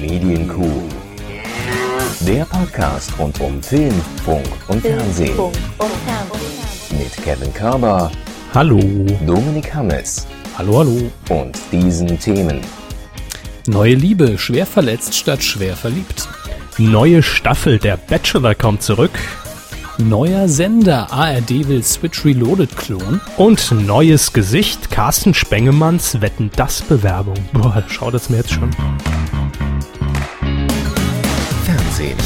Medienkuh. Der Podcast rund um Film, Funk und Fernsehen. Mit Kevin Körber, Hallo. Dominik Hammes Hallo, hallo. und diesen Themen. Neue Liebe, schwer verletzt statt schwer verliebt. Neue Staffel, der Bachelor kommt zurück. Neuer Sender, ARD will Switch Reloaded klonen. Und neues Gesicht, Carsten Spengemanns Wetten das Bewerbung. Boah, schau das mir jetzt schon. Fernsehen.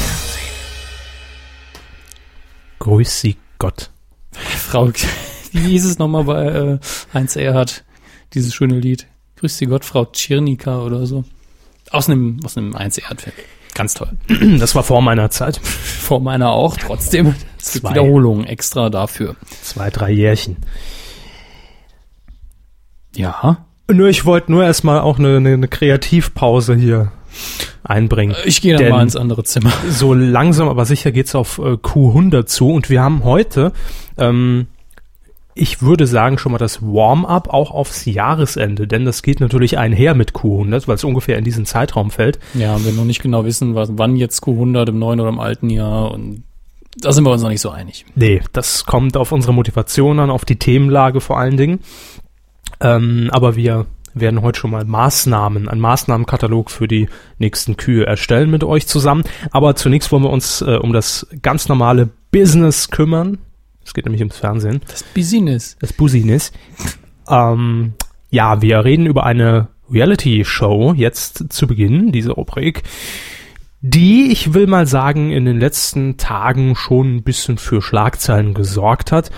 Grüß Sie Gott. Frau, wie hieß es nochmal bei äh, Heinz Erhardt, dieses schöne Lied? Grüß Sie Gott, Frau Tschirnika oder so. Aus einem, aus einem Heinz Erhardt-Film. Ganz toll. Das war vor meiner Zeit. Vor meiner auch, trotzdem. Es gibt Zwei. Wiederholungen extra dafür. Zwei, drei Jährchen. Ja. Nur ich wollte nur erstmal auch eine, eine, eine Kreativpause hier einbringen. Ich gehe dann Denn mal ins andere Zimmer. So langsam, aber sicher geht's auf äh, Q100 zu und wir haben heute, ähm, ich würde sagen, schon mal das Warm-up auch aufs Jahresende, denn das geht natürlich einher mit Q100, weil es ungefähr in diesen Zeitraum fällt. Ja, und wir noch nicht genau wissen, was, wann jetzt Q100 im neuen oder im alten Jahr und da sind wir uns noch nicht so einig. Nee, das kommt auf unsere Motivation an, auf die Themenlage vor allen Dingen. Ähm, aber wir werden heute schon mal Maßnahmen, einen Maßnahmenkatalog für die nächsten Kühe erstellen mit euch zusammen. Aber zunächst wollen wir uns äh, um das ganz normale Business kümmern. Es geht nämlich ums Fernsehen. Das Business. Das Business. Ähm, ja, wir reden über eine Reality-Show jetzt zu Beginn, diese Rubrik, die, ich will mal sagen, in den letzten Tagen schon ein bisschen für Schlagzeilen gesorgt hat,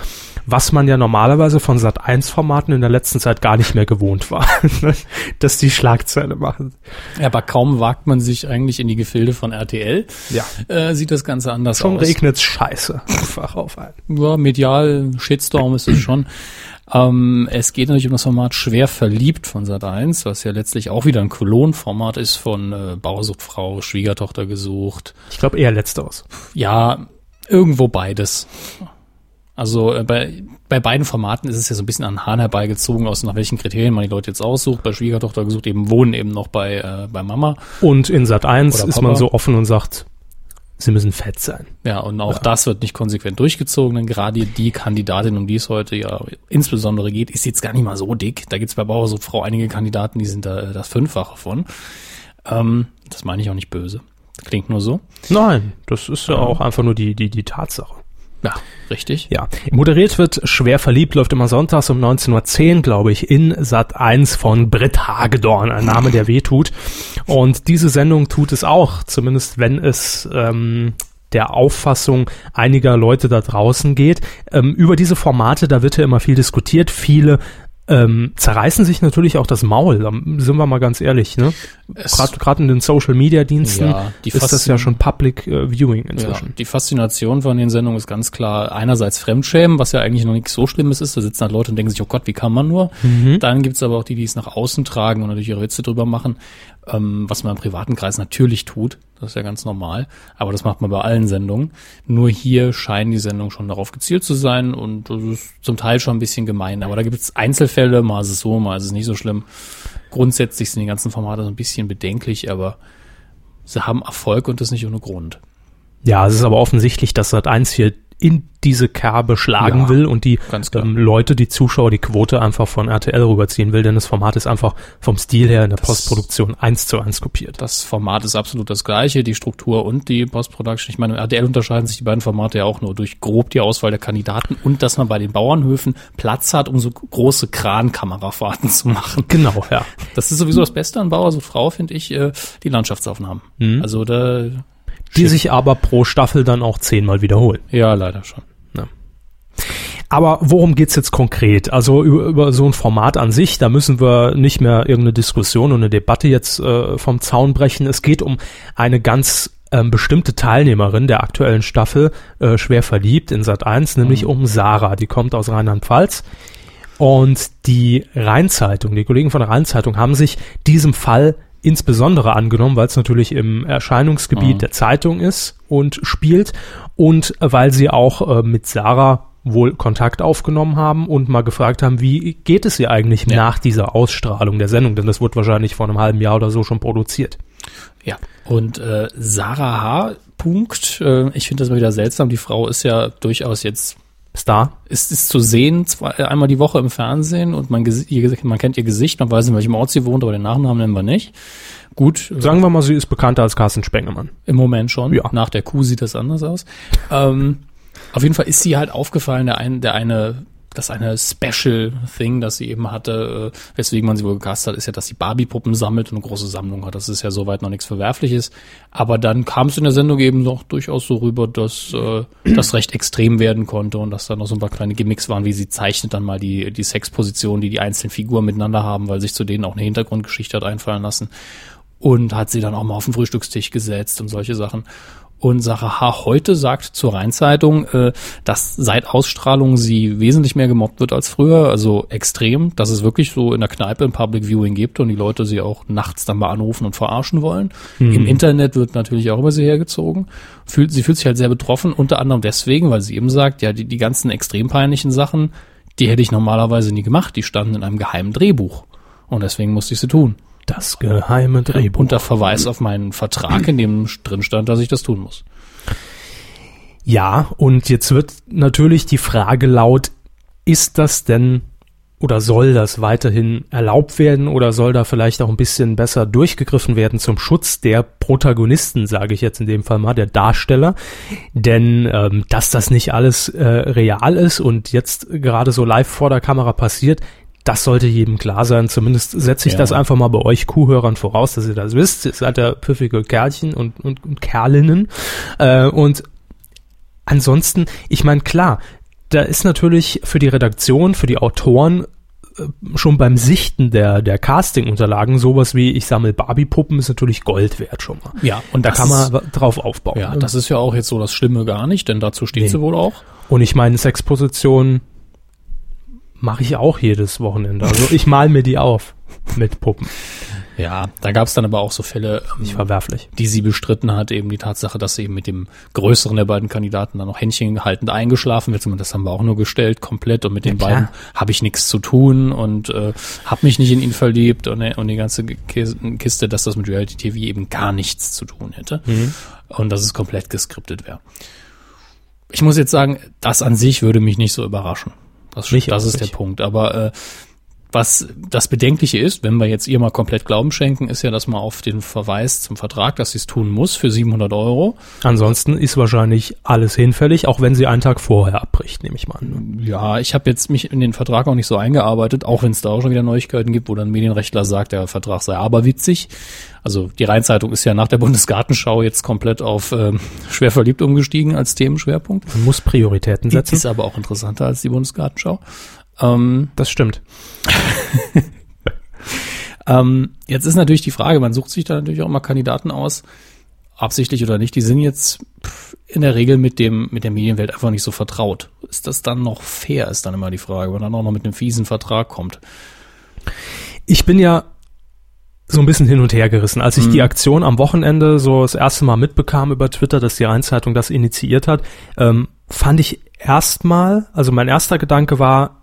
was man ja normalerweise von Sat1-Formaten in der letzten Zeit gar nicht mehr gewohnt war, dass die Schlagzeile machen. Ja, aber kaum wagt man sich eigentlich in die Gefilde von RTL, Ja. äh, sieht das Ganze anders Schon aus. regnet's scheiße einfach auf einen. Ja, medial Shitstorm ist es schon. Ähm, es geht natürlich um das Format Schwer verliebt von Sat1, was ja letztlich auch wieder ein Klonformat ist von äh, Bauersuchtfrau, Schwiegertochter gesucht. Ich glaube eher letzteres. Ja, irgendwo beides. Also äh, bei, bei beiden Formaten ist es ja so ein bisschen an den Hahn herbeigezogen, aus nach welchen Kriterien man die Leute jetzt aussucht. Bei Schwiegertochter gesucht eben wohnen eben noch bei, äh, bei Mama. Und in Sat 1 Oder ist Papa. man so offen und sagt, sie müssen fett sein. Ja, und auch das wird nicht konsequent durchgezogen, denn gerade die Kandidatin, um die es heute ja insbesondere geht, ist jetzt gar nicht mal so dick. Da gibt's bei Bauersuchtfrau einige Kandidaten, die sind da äh, das Fünffache von. Ähm, das meine ich auch nicht böse. Klingt nur so. Nein, das ist ja auch einfach nur die, die, die Tatsache. Ja, richtig. Ja, moderiert wird Schwer verliebt, läuft immer sonntags um 19.10 Uhr, glaube ich, in Sat 1 von Britt Hagedorn, ein Name, der wehtut. Und diese Sendung tut es auch, zumindest wenn es ähm, der Auffassung einiger Leute da draußen geht. Ähm, über diese Formate, da wird ja immer viel diskutiert. Viele ähm, zerreißen sich natürlich auch das Maul, da sind wir mal ganz ehrlich. Ne? Gerade in den Social-Media-Diensten Ja, die ist das ja schon Public äh, Viewing Ja, inzwischen. die Faszination von den Sendungen ist ganz klar einerseits Fremdschämen, was ja eigentlich noch nichts so Schlimmes ist. Da sitzen halt Leute und denken sich, oh Gott, wie kann man nur? Dann gibt's aber auch die, die es nach außen tragen und natürlich ihre Witze drüber machen, ähm, was man im privaten Kreis natürlich tut. Das ist ja ganz normal. Aber das macht man bei allen Sendungen. Nur hier scheinen die Sendungen schon darauf gezielt zu sein und das ist zum Teil schon ein bisschen gemein. Aber da gibt's Einzelfälle, mal ist es so, mal ist es nicht so schlimm. Grundsätzlich sind die ganzen Formate so ein bisschen bedenklich, aber sie haben Erfolg und das nicht ohne Grund. Ja, es ist aber offensichtlich, dass Sat 1 hier in diese Kerbe schlagen Ja, will und die ähm, Leute, die Zuschauer, die Quote einfach von RTL rüberziehen will, denn das Format ist einfach vom Stil her in der Postproduktion eins zu eins kopiert. Das Format ist absolut das gleiche, die Struktur und die Post-Production. Ich meine, im RTL unterscheiden sich die beiden Formate ja auch nur durch grob die Auswahl der Kandidaten und dass man bei den Bauernhöfen Platz hat, um so große Krankamerafahrten zu machen. Genau, ja. Das ist sowieso das Beste an Bauer so Frau, finde ich, äh, die Landschaftsaufnahmen. Also da, Die sich aber pro Staffel dann auch zehnmal wiederholen. ja, leider schon. Aber worum geht's jetzt konkret? Also über, über so ein Format an sich, da müssen wir nicht mehr irgendeine Diskussion und eine Debatte jetzt äh, vom Zaun brechen. Es geht um eine ganz ähm, bestimmte Teilnehmerin der aktuellen Staffel, äh, schwer verliebt in Sat 1, nämlich um Sarah. Die kommt aus Rheinland-Pfalz. Und die Rheinzeitung, die Kollegen von der Rheinzeitung haben sich diesem Fall insbesondere angenommen, weil es natürlich im Erscheinungsgebiet Mhm. der Zeitung ist und spielt und weil sie auch äh, mit Sarah wohl Kontakt aufgenommen haben und mal gefragt haben, wie geht es ihr eigentlich Ja. nach dieser Ausstrahlung der Sendung, denn das wurde wahrscheinlich vor einem halben Jahr oder so schon produziert. Ja, und äh, Sarah H. Punkt, äh, ich finde das mal wieder seltsam. Die Frau ist ja durchaus jetzt Star. ist, ist zu sehen, zwei, einmal die Woche im Fernsehen und man, ihr, man kennt ihr Gesicht, man weiß in welchem Ort sie wohnt, aber den Nachnamen nennen wir nicht. Gut, Sagen wir mal, sie ist bekannter als Carsten Spengemann. im Moment schon. Ja. Nach der Kuh sieht das anders aus. ähm, auf jeden Fall ist sie halt aufgefallen, der, ein, der eine, das eine Special Thing, das sie eben hatte, äh, weswegen man sie wohl gecastet hat, ist ja, dass sie Barbie-Puppen sammelt und eine große Sammlung hat. Das ist ja soweit noch nichts Verwerfliches. Aber dann kam es in der Sendung eben noch durchaus so rüber, dass äh, das recht extrem werden konnte und dass da noch so ein paar kleine Gimmicks waren, wie sie zeichnet dann mal die, die Sexposition, die die einzelnen Figuren miteinander haben, weil sich zu denen auch eine Hintergrundgeschichte hat einfallen lassen und hat sie dann auch mal auf den Frühstückstisch gesetzt und solche Sachen. Und Sache H. heute sagt zur Rheinzeitung, äh, dass seit Ausstrahlung sie wesentlich mehr gemobbt wird als früher, also extrem, dass es wirklich so in der Kneipe ein Public Viewing gibt und die Leute sie auch nachts dann mal anrufen und verarschen wollen. Im Internet wird natürlich auch über sie hergezogen. Fühlt, sie fühlt sich halt sehr betroffen, unter anderem deswegen, weil sie eben sagt, ja, die, die ganzen extrem peinlichen Sachen, die hätte ich normalerweise nie gemacht, die standen in einem geheimen Drehbuch. Und deswegen musste ich sie tun. Das geheime Drehbuch. Unter Verweis auf meinen Vertrag, in dem drin stand, dass ich das tun muss. Ja, und jetzt wird natürlich die Frage laut, ist das denn oder soll das weiterhin erlaubt werden oder soll da vielleicht auch ein bisschen besser durchgegriffen werden zum Schutz der Protagonisten, sage ich jetzt in dem Fall mal, der Darsteller. Denn ähm, dass das nicht alles äh, real ist und jetzt gerade so live vor der Kamera passiert, das sollte jedem klar sein. Zumindest setze ich Ja. das einfach mal bei euch Kuhhörern voraus, dass ihr das wisst. Ihr seid ja pfiffige Kerlchen und, und, und Kerlinnen. Äh, und ansonsten, ich meine, klar, da ist natürlich für die Redaktion, für die Autoren äh, schon beim Sichten der, der Casting-Unterlagen sowas wie ich sammle Barbie-Puppen ist natürlich Gold wert schon mal. Ja, und Da kann man ist- drauf aufbauen. Ja, das ist ja auch jetzt so das Schlimme gar nicht, denn dazu steht Nee. sie wohl auch. Und ich meine, Sexposition mache ich auch jedes Wochenende. Also ich mal mir die auf mit Puppen. Ja, da gab es dann aber auch so Fälle, Nicht ähm, verwerflich. die sie bestritten hat, eben die Tatsache, dass sie eben mit dem größeren der beiden Kandidaten dann noch Händchen haltend eingeschlafen wird. Das haben wir auch nur gestellt, komplett. Und mit den klar. beiden habe ich nichts zu tun und äh, habe mich nicht in ihn verliebt und, und die ganze Ki- Kiste, dass das mit Reality TV eben gar nichts zu tun hätte. Und dass es komplett geskriptet wäre. Ich muss jetzt sagen, das an sich würde mich nicht so überraschen. Das, das ist der. Punkt. Aber äh, was das Bedenkliche ist, wenn wir jetzt ihr mal komplett Glauben schenken, ist ja, dass man auf den Verweis zum Vertrag, dass sie es tun muss für 700 Euro. Ansonsten ist wahrscheinlich alles hinfällig, auch wenn sie einen Tag vorher abbricht, nehme ich mal an. ne? Ja, ich habe jetzt mich in den Vertrag auch nicht so eingearbeitet, auch wenn es da auch schon wieder Neuigkeiten gibt, wo dann ein Medienrechtler sagt, der Vertrag sei aberwitzig. Also die Rheinzeitung ist ja nach der Bundesgartenschau jetzt komplett auf ähm, schwer verliebt umgestiegen als Themenschwerpunkt. Man muss Prioritäten setzen. ist aber auch interessanter als die Bundesgartenschau. Ähm, Das stimmt. Ähm, jetzt ist natürlich die Frage, man sucht sich da natürlich auch mal Kandidaten aus, absichtlich oder nicht, die sind jetzt in der Regel mit dem, mit der Medienwelt einfach nicht so vertraut. Ist das dann noch fair, ist dann immer die Frage, wenn man dann auch noch mit einem fiesen Vertrag kommt. Ich bin ja so ein bisschen hin und her gerissen. Als ich die Aktion am Wochenende so das erste Mal mitbekam über Twitter, dass die Rheinzeitung das initiiert hat, ähm, fand ich erstmal, also mein erster Gedanke war,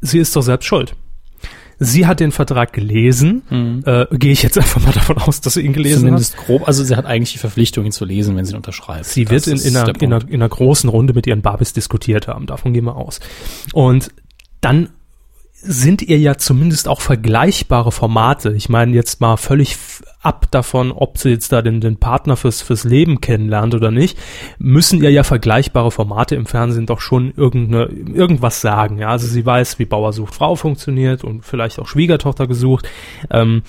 sie ist doch selbst schuld. Sie hat den Vertrag gelesen. Äh, Gehe ich jetzt einfach mal davon aus, dass sie ihn gelesen hat. Zumindest grob, also sie hat eigentlich die Verpflichtung, ihn zu lesen, wenn sie ihn unterschreibt. Sie wird in, in, einer, in, einer, in einer großen Runde mit ihren Barbies diskutiert haben. Davon gehen wir aus. Und dann sind ihr ja zumindest auch vergleichbare Formate. Ich meine jetzt mal völlig ab davon, ob sie jetzt da den, den Partner fürs, fürs Leben kennenlernt oder nicht, müssen ihr ja vergleichbare Formate im Fernsehen doch schon irgendwas sagen. Ja, also sie weiß, wie Bauer sucht Frau funktioniert und vielleicht auch Schwiegertochter gesucht. Ähm,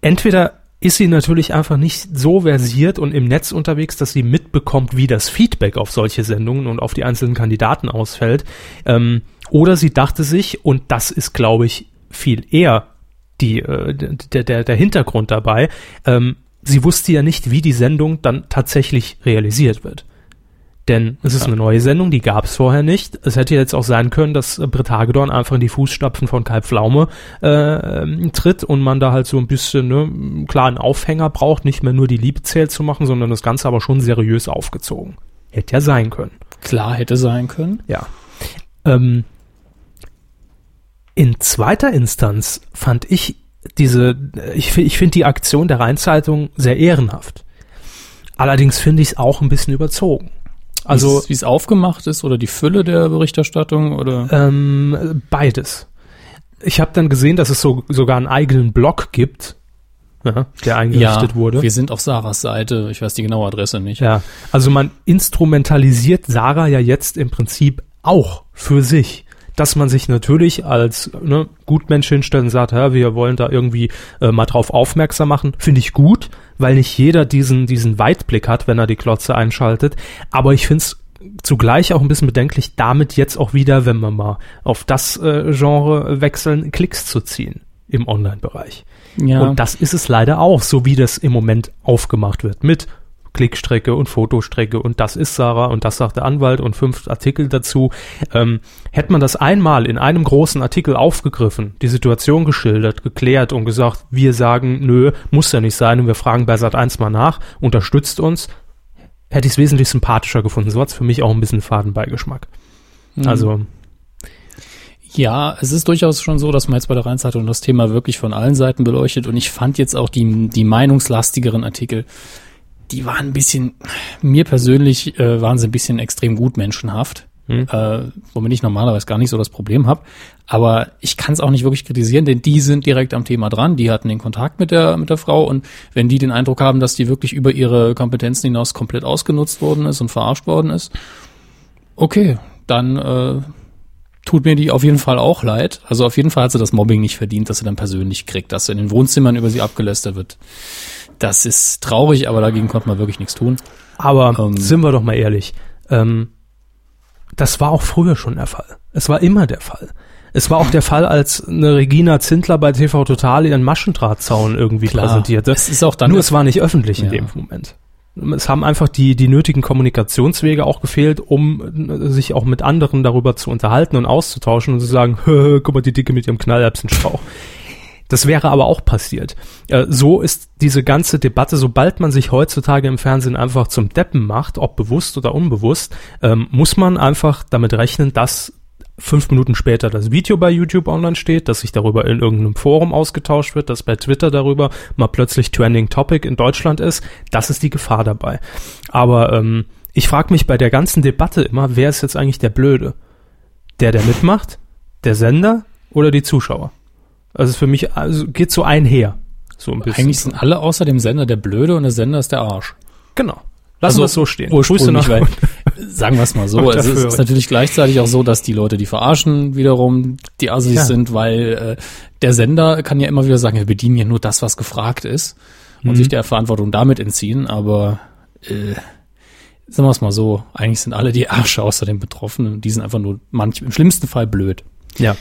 entweder ist sie natürlich einfach nicht so versiert und im Netz unterwegs, dass sie mitbekommt, wie das Feedback auf solche Sendungen und auf die einzelnen Kandidaten ausfällt. Ähm, oder sie dachte sich, und das ist, glaube ich, viel eher die, äh, der, der, der Hintergrund dabei, ähm, sie wusste ja nicht, wie die Sendung dann tatsächlich realisiert wird. Denn es ist eine neue Sendung, die gab es vorher nicht. Es hätte jetzt auch sein können, dass äh, Britt Hagedorn einfach in die Fußstapfen von Kai Pflaume äh, ähm, tritt und man da halt so ein bisschen ne, einen klaren Aufhänger braucht, nicht mehr nur die Liebe zählt zu machen, sondern das Ganze aber schon seriös aufgezogen. Hätte ja sein können. Klar hätte sein können. Ja. Ähm, in zweiter Instanz fand ich diese, ich, ich finde die Aktion der Rheinzeitung sehr ehrenhaft. Allerdings finde ich es auch ein bisschen überzogen. Also wie es aufgemacht ist oder die Fülle der Berichterstattung oder ähm, beides. Ich habe dann gesehen, dass es so sogar einen eigenen Blog gibt, ja, der eingerichtet ja, wurde. Wir sind auf Sarahs Seite. Ich weiß die genaue Adresse nicht. Ja, also man instrumentalisiert Sarah ja jetzt im Prinzip auch für sich dass man sich natürlich als ne, Gutmensch hinstellt und sagt, ja, wir wollen da irgendwie äh, mal drauf aufmerksam machen, finde ich gut, weil nicht jeder diesen, diesen Weitblick hat, wenn er die Klotze einschaltet. Aber ich finde es zugleich auch ein bisschen bedenklich, damit jetzt auch wieder, wenn wir mal auf das äh, Genre wechseln, Klicks zu ziehen im Online-Bereich. Ja. Und das ist es leider auch, so wie das im Moment aufgemacht wird mit Klickstrecke und Fotostrecke und das ist Sarah und das sagt der Anwalt und fünf Artikel dazu. Ähm, hätte man das einmal in einem großen Artikel aufgegriffen, die Situation geschildert, geklärt und gesagt, wir sagen, nö, muss ja nicht sein und wir fragen bei Sat 1 mal nach, unterstützt uns, hätte ich es wesentlich sympathischer gefunden. So hat es für mich auch ein bisschen Fadenbeigeschmack. Mhm. Also ja, es ist durchaus schon so, dass man jetzt bei der Rheinzeitung das Thema wirklich von allen Seiten beleuchtet und ich fand jetzt auch die, die meinungslastigeren Artikel die waren ein bisschen, mir persönlich äh, waren sie ein bisschen extrem gut menschenhaft. Hm. Äh, womit ich normalerweise gar nicht so das Problem habe. Aber ich kann es auch nicht wirklich kritisieren, denn die sind direkt am Thema dran. Die hatten den Kontakt mit der, mit der Frau und wenn die den Eindruck haben, dass die wirklich über ihre Kompetenzen hinaus komplett ausgenutzt worden ist und verarscht worden ist, okay, dann äh, tut mir die auf jeden Fall auch leid. Also auf jeden Fall hat sie das Mobbing nicht verdient, dass sie dann persönlich kriegt, dass in den Wohnzimmern über sie abgelästert wird. Das ist traurig, aber dagegen konnte man wirklich nichts tun. Aber ähm, sind wir doch mal ehrlich, ähm, das war auch früher schon der Fall. Es war immer der Fall. Es war auch der Fall, als eine Regina Zindler bei TV Total ihren Maschendrahtzaun irgendwie Klar, präsentierte. Es ist auch dann Nur es war nicht öffentlich in dem Moment. Es haben einfach die, die nötigen Kommunikationswege auch gefehlt, um sich auch mit anderen darüber zu unterhalten und auszutauschen und zu sagen, guck mal, die Dicke mit ihrem Knallerbsenstrauch. Das wäre aber auch passiert. Äh, so ist diese ganze Debatte, sobald man sich heutzutage im Fernsehen einfach zum Deppen macht, ob bewusst oder unbewusst, ähm, muss man einfach damit rechnen, dass fünf Minuten später das Video bei YouTube online steht, dass sich darüber in irgendeinem Forum ausgetauscht wird, dass bei Twitter darüber mal plötzlich Trending Topic in Deutschland ist. Das ist die Gefahr dabei. Aber ähm, ich frage mich bei der ganzen Debatte immer, wer ist jetzt eigentlich der Blöde? Der, der mitmacht? Der Sender oder die Zuschauer? Also für mich also geht so einher. So ein bisschen. Eigentlich sind alle außer dem Sender der Blöde und der Sender ist der Arsch. Genau. Lassen also, wir es so stehen. Ursprünglich, weil, sagen wir es mal so, es ist, ist, natürlich gleichzeitig auch so, dass die Leute, die verarschen, wiederum die Assis ja. sind, weil äh, der Sender kann ja immer wieder sagen, wir bedienen ja nur das, was gefragt ist und mhm. sich der Verantwortung damit entziehen, aber äh, sagen wir es mal so, eigentlich sind alle die Arsche außer den Betroffenen, die sind einfach nur manch, im schlimmsten Fall blöd. Ja.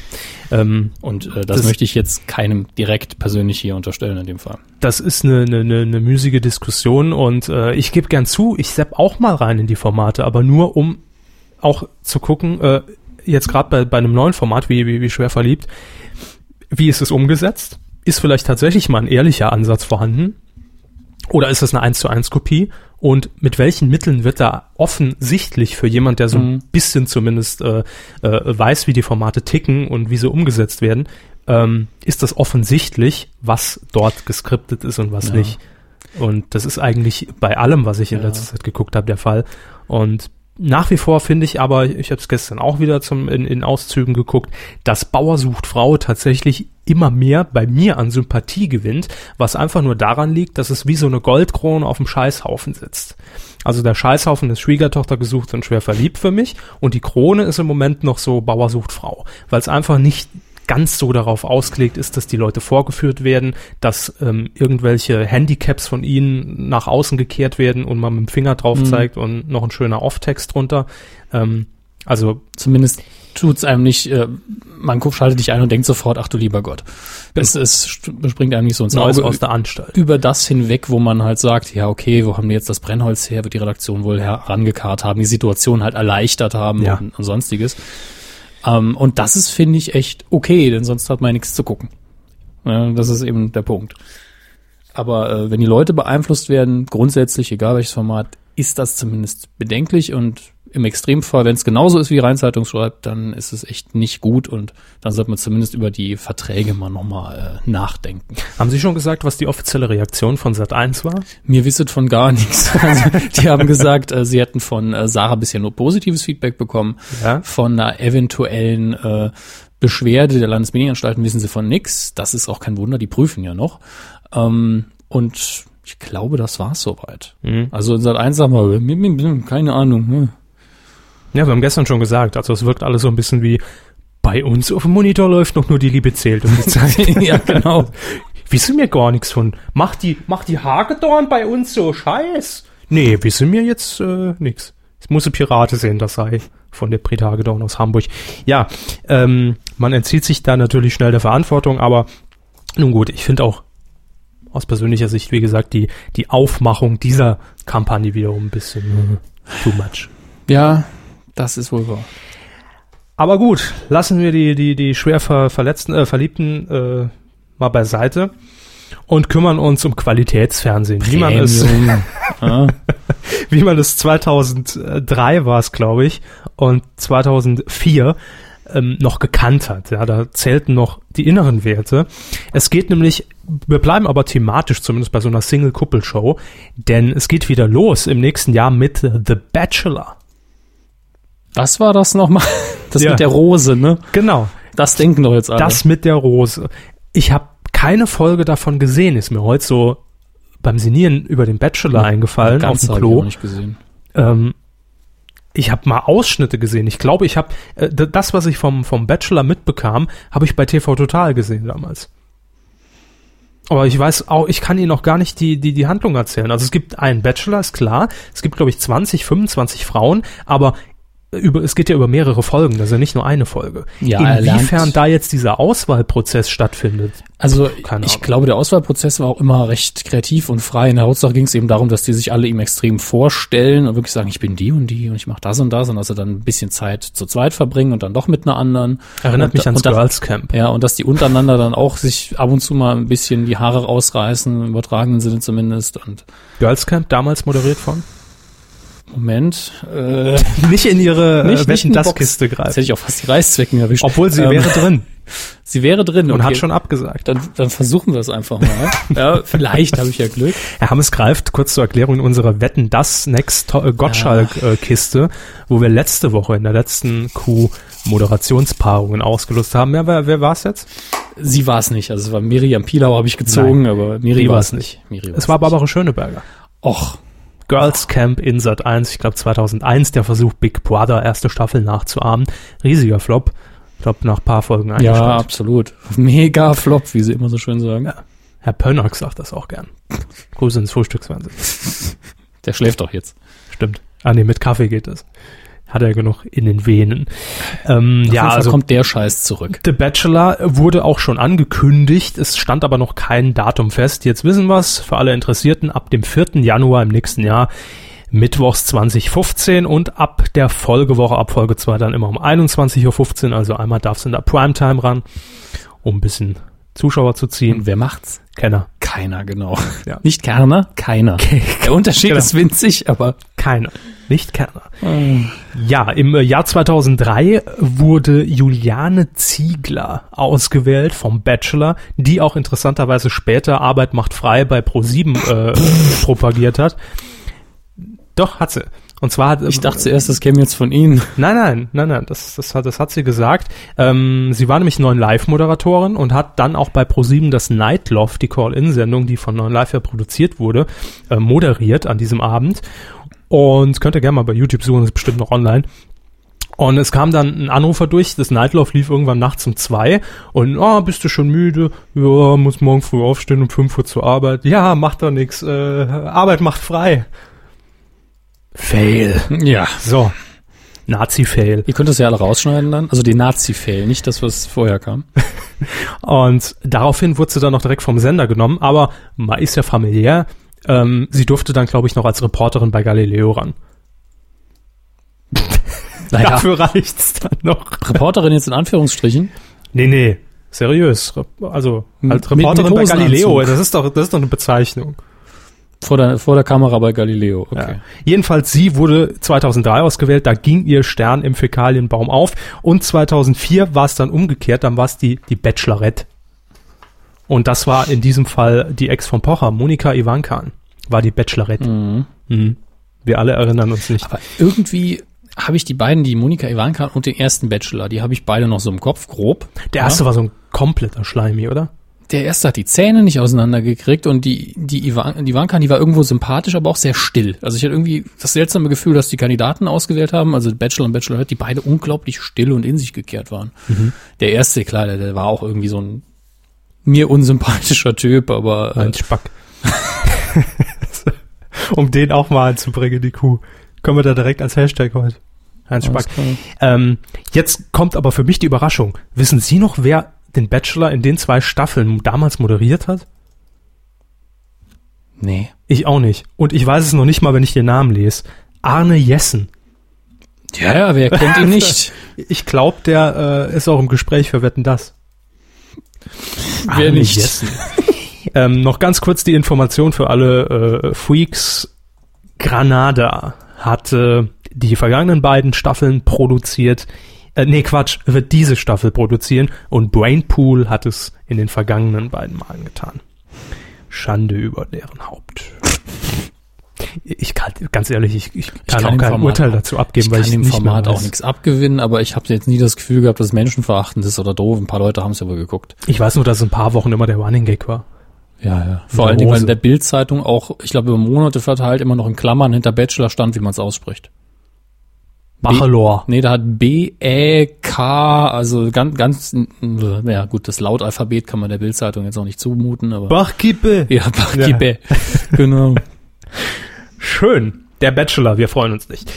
Ähm, und äh, das, das, möchte ich jetzt keinem direkt persönlich hier unterstellen in dem Fall. Das ist eine, eine, eine, müßige Diskussion und äh, ich gebe gern zu, ich sepp auch mal rein in die Formate, aber nur um auch zu gucken, äh, jetzt gerade bei, bei einem neuen Format wie, wie, wie schwer verliebt, wie ist es umgesetzt? Ist vielleicht tatsächlich mal ein ehrlicher Ansatz vorhanden? Oder ist das eine 1 zu 1 Kopie? Und mit welchen Mitteln wird da offensichtlich für jemand, der so ein mhm. bisschen zumindest äh, äh, weiß, wie die Formate ticken und wie sie umgesetzt werden, ähm, ist das offensichtlich, was dort geskriptet ist und was ja. nicht. Und das ist eigentlich bei allem, was ich in ja. letzter Zeit geguckt habe, der Fall. Und nach wie vor finde ich aber, ich habe es gestern auch wieder zum, in, in Auszügen geguckt, dass Bauer sucht Frau tatsächlich immer mehr bei mir an Sympathie gewinnt, was einfach nur daran liegt, dass es wie so eine Goldkrone auf dem Scheißhaufen sitzt. Also der Scheißhaufen ist Schwiegertochter gesucht und schwer verliebt für mich und die Krone ist im Moment noch so Bauer sucht Frau, weil es einfach nicht ganz so darauf ausgelegt ist, dass die Leute vorgeführt werden, dass ähm, irgendwelche Handicaps von ihnen nach außen gekehrt werden und man mit dem Finger drauf mhm. zeigt und noch ein schöner Off-Text drunter. Ähm, also zumindest tut's einem nicht, äh, man guckt, schaltet dich ein und denkt sofort, ach du lieber Gott. Es, es springt einem nicht so ins Auge aus der Anstalt. Über das hinweg, wo man halt sagt, ja, okay, wo haben die jetzt das Brennholz her, wird die Redaktion wohl herangekarrt haben, die Situation halt erleichtert haben ja. und, und sonstiges. Ähm, und das ist, finde ich, echt okay, denn sonst hat man nichts zu gucken. Ja, das ist eben der Punkt. Aber äh, wenn die Leute beeinflusst werden, grundsätzlich, egal welches Format, ist das zumindest bedenklich und im Extremfall, wenn es genauso ist, wie Rheinzeitung schreibt, dann ist es echt nicht gut und dann sollte man zumindest über die Verträge mal nochmal äh, nachdenken. Haben Sie schon gesagt, was die offizielle Reaktion von Sat1 war? Mir wisset von gar nichts. Also, die haben gesagt, äh, sie hätten von äh, Sarah bisher nur positives Feedback bekommen. Ja. Von einer eventuellen äh, Beschwerde der Landesmedienanstalten wissen sie von nix. Das ist auch kein Wunder, die prüfen ja noch. Ähm, und ich glaube, das war's soweit. Mhm. Also in Sat 1 sagen wir, keine Ahnung. Ja, wir haben gestern schon gesagt, also es wirkt alles so ein bisschen wie bei uns auf dem Monitor läuft noch nur die Liebe zählt um die Zeit. ja, genau. wissen wir gar nichts von. Macht die, macht die Hagedorn bei uns so Scheiß? Nee, wissen wir jetzt äh, nix. Es muss ein Pirate sehen, das sei von der Brit Hagedorn aus Hamburg. Ja, ähm, man entzieht sich da natürlich schnell der Verantwortung, aber nun gut, ich finde auch aus persönlicher Sicht, wie gesagt, die, die Aufmachung dieser Kampagne wiederum ein bisschen äh, too much. Ja, das ist wohl wahr. Aber gut, lassen wir die, die, die schwer ver, verletzten, äh, Verliebten äh, mal beiseite und kümmern uns um Qualitätsfernsehen. Wie man es, wie man es 2003 war es, glaube ich, und 2004 ähm, noch gekannt hat. Ja, da zählten noch die inneren Werte. Es geht nämlich, wir bleiben aber thematisch zumindest bei so einer Single-Kuppel-Show, denn es geht wieder los im nächsten Jahr mit The Bachelor. Was war das nochmal? Das Ja. mit der Rose, ne? Genau. Das denken doch jetzt alle. Das mit der Rose. Ich habe keine Folge davon gesehen, ist mir heute so beim Sinieren über den Bachelor eingefallen Ganz auf dem ich auch Klo. nicht gesehen. Ähm, ich habe mal Ausschnitte gesehen. Ich glaube, ich habe äh, das, was ich vom vom Bachelor mitbekam, habe ich bei TV Total gesehen damals. Aber ich weiß auch, ich kann Ihnen noch gar nicht die, die, die Handlung erzählen. Also es gibt einen Bachelor, ist klar. Es gibt, glaube ich, 20, 25 Frauen, aber über, es geht ja über mehrere Folgen, das ist ja nicht nur eine Folge. Ja, er Inwiefern da jetzt dieser Auswahlprozess stattfindet, Also ich glaube, der Auswahlprozess war auch immer recht kreativ und frei. In der Hauptsache ging es eben darum, dass die sich alle ihm extrem vorstellen und wirklich sagen, ich bin die und die und ich mache das und das und dass sie dann ein bisschen Zeit zu zweit verbringen und dann doch mit einer anderen. Erinnert und, mich ans und Girls Camp. Ja, und dass die untereinander dann auch sich ab und zu mal ein bisschen die Haare rausreißen, im übertragenen Sinne zumindest. Und Girls Camp, damals moderiert von? Moment, äh, Nicht in ihre Nicht- äh, nicht Wetten, das Box. Kiste jetzt greifen. hätte ich auch fast die Reißzwecken erwischt. Obwohl sie Ähm, wäre drin Sie wäre drin und okay. hat schon abgesagt. Dann, dann versuchen wir es einfach mal. ja, vielleicht habe ich ja Glück. Herr Hammes greift kurz zur Erklärung in unsere Wetten das Next äh, Gottschalk äh, Kiste, wo wir letzte Woche in der letzten Q Moderationspaarungen ausgelost haben. Ja, wer, wer war es jetzt? Sie war es nicht. Also es war Miriam Pilau, habe ich gezogen, aber Miri war es nicht. Miri Es war Barbara Schöneberger. Och, Girls Camp in Sat 1, ich glaube 2001, der Versuch Big Brother erste Staffel nachzuahmen. Riesiger Flop. Ich glaube nach paar Folgen ja, eingestellt. absolut. Mega Flop, wie sie immer so schön sagen. Ja. Herr Pönnock sagt das auch gern. Grüße ins Frühstücksfernsehen. Der schläft doch jetzt. Stimmt. Ah nee, mit Kaffee geht das. Hat er genug in den Venen. Ähm, Auf ja, also kommt der Scheiß zurück. The Bachelor wurde auch schon angekündigt. Es stand aber noch kein Datum fest. Jetzt wissen wir's für alle Interessierten ab dem 4. Januar im nächsten Jahr. Mittwochs 2015 und ab der Folgewoche, ab Folge 2 dann immer um 21.15 Uhr. Also einmal darf's in der Primetime ran, um ein bisschen Zuschauer zu Und ziehen. wer macht's? Kenner. Keiner, genau. Ja. Nicht Kerner, keiner. Der Unterschied Genau. ist winzig, aber Keiner. Nicht Kerner. Ja, im Jahr 2003 wurde Juliane Ziegler ausgewählt vom Bachelor, die auch interessanterweise später Arbeit macht frei bei Pro7 äh, propagiert hat. Doch, hat sie. Und zwar hat ich dachte zuerst, das käme jetzt von Ihnen. Nein, nein, nein, nein, das, das, hat, das hat sie gesagt. Ähm, sie war nämlich neuen Live-Moderatorin und hat dann auch bei ProSieben das Nightloft, die Call-In-Sendung, die von neuen Live ja produziert wurde, äh, moderiert an diesem Abend. Und könnt ihr gerne mal bei YouTube suchen, ist bestimmt noch online. Und es kam dann ein Anrufer durch, das Nightloft lief irgendwann nachts um zwei und, oh, bist du schon müde? Ja, muss morgen früh aufstehen um fünf Uhr zur Arbeit. Ja, macht doch nix, äh, Arbeit macht frei. Fail. Ja. So. Nazi-Fail. Ihr könnt das ja alle rausschneiden dann. Also die Nazi-Fail, nicht das, was vorher kam. Und daraufhin wurde sie dann noch direkt vom Sender genommen, aber man ist ja familiär. Ähm, sie durfte dann, glaube ich, noch als Reporterin bei Galileo ran. Naja, Dafür reicht's dann noch. Reporterin jetzt in Anführungsstrichen. Nee, nee, seriös. Also, Mit- als mit- Reporterin mit bei Galileo, das ist doch, das ist doch eine Bezeichnung. Vor der, vor der Kamera bei Galileo, okay. Ja. Jedenfalls, sie wurde 2003 ausgewählt, da ging ihr Stern im Fäkalienbaum auf und 2004 war es dann umgekehrt, dann war es die, die Bachelorette. Und das war in diesem Fall die Ex von Pocher, Monika Ivankan, war die Bachelorette. Mhm. Mhm. Wir alle erinnern uns nicht. Aber irgendwie habe ich die beiden, die Monika Ivanka und den ersten Bachelor, die habe ich beide noch so im Kopf, grob. Der erste war so ein kompletter Schleimi, oder? Der erste hat die Zähne nicht auseinandergekriegt und die, die, Ivan, die Ivanka, die war irgendwo sympathisch, aber auch sehr still. Also ich hatte irgendwie das seltsame Gefühl, dass die Kandidaten ausgewählt haben, also Bachelor und Bachelorette, die beide unglaublich still und in sich gekehrt waren. Der erste, klar, der, der war auch irgendwie so ein mir unsympathischer Typ, aber äh, Ein Spack. um den auch mal anzubringen, die Kuh. Können wir da direkt als Hashtag heute. Heinz Spack. Ähm, jetzt kommt aber für mich die Überraschung. Wissen Sie noch, wer den Bachelor in den zwei Staffeln damals moderiert hat? nee. Ich auch nicht. Und ich weiß es noch nicht mal, wenn ich den Namen lese. Arne Jessen. Ja, ja, wer kennt ihn nicht? Ich glaube, der äh, ist auch im Gespräch für Wetten das. Wer Arne nicht? Jessen. ähm, noch ganz kurz die Information für alle äh, Freaks. Granada hatte die vergangenen beiden Staffeln produziert. Äh, nee, Quatsch, wird diese Staffel produzieren und Brainpool hat es in den vergangenen beiden Malen getan. Schande über deren Haupt. Ich kann, ganz ehrlich, ich, ich kann, kann auch kein Format Urteil dazu abgeben, Ich weil kann ich dem nicht Format auch nichts abgewinnen, aber ich habe jetzt nie das Gefühl gehabt, dass menschenverachtend ist oder doof. Ein paar Leute haben es aber geguckt. Ich weiß nur, dass es ein paar Wochen immer der Running Gag war. Ja, ja. Vor allen Dingen, weil in der Bild-Zeitung auch, ich glaube, über Monate verteilt immer noch in Klammern hinter Bachelor stand, wie man es ausspricht. Bachelor. Nee, da hat B, Ä, K, also ganz, ganz, ja gut, das Lautalphabet kann man der Bild-Zeitung jetzt auch nicht zumuten, aber. Bachkippe. ja, Bachkippe. Genau. Schön. Der Bachelor, wir freuen uns nicht.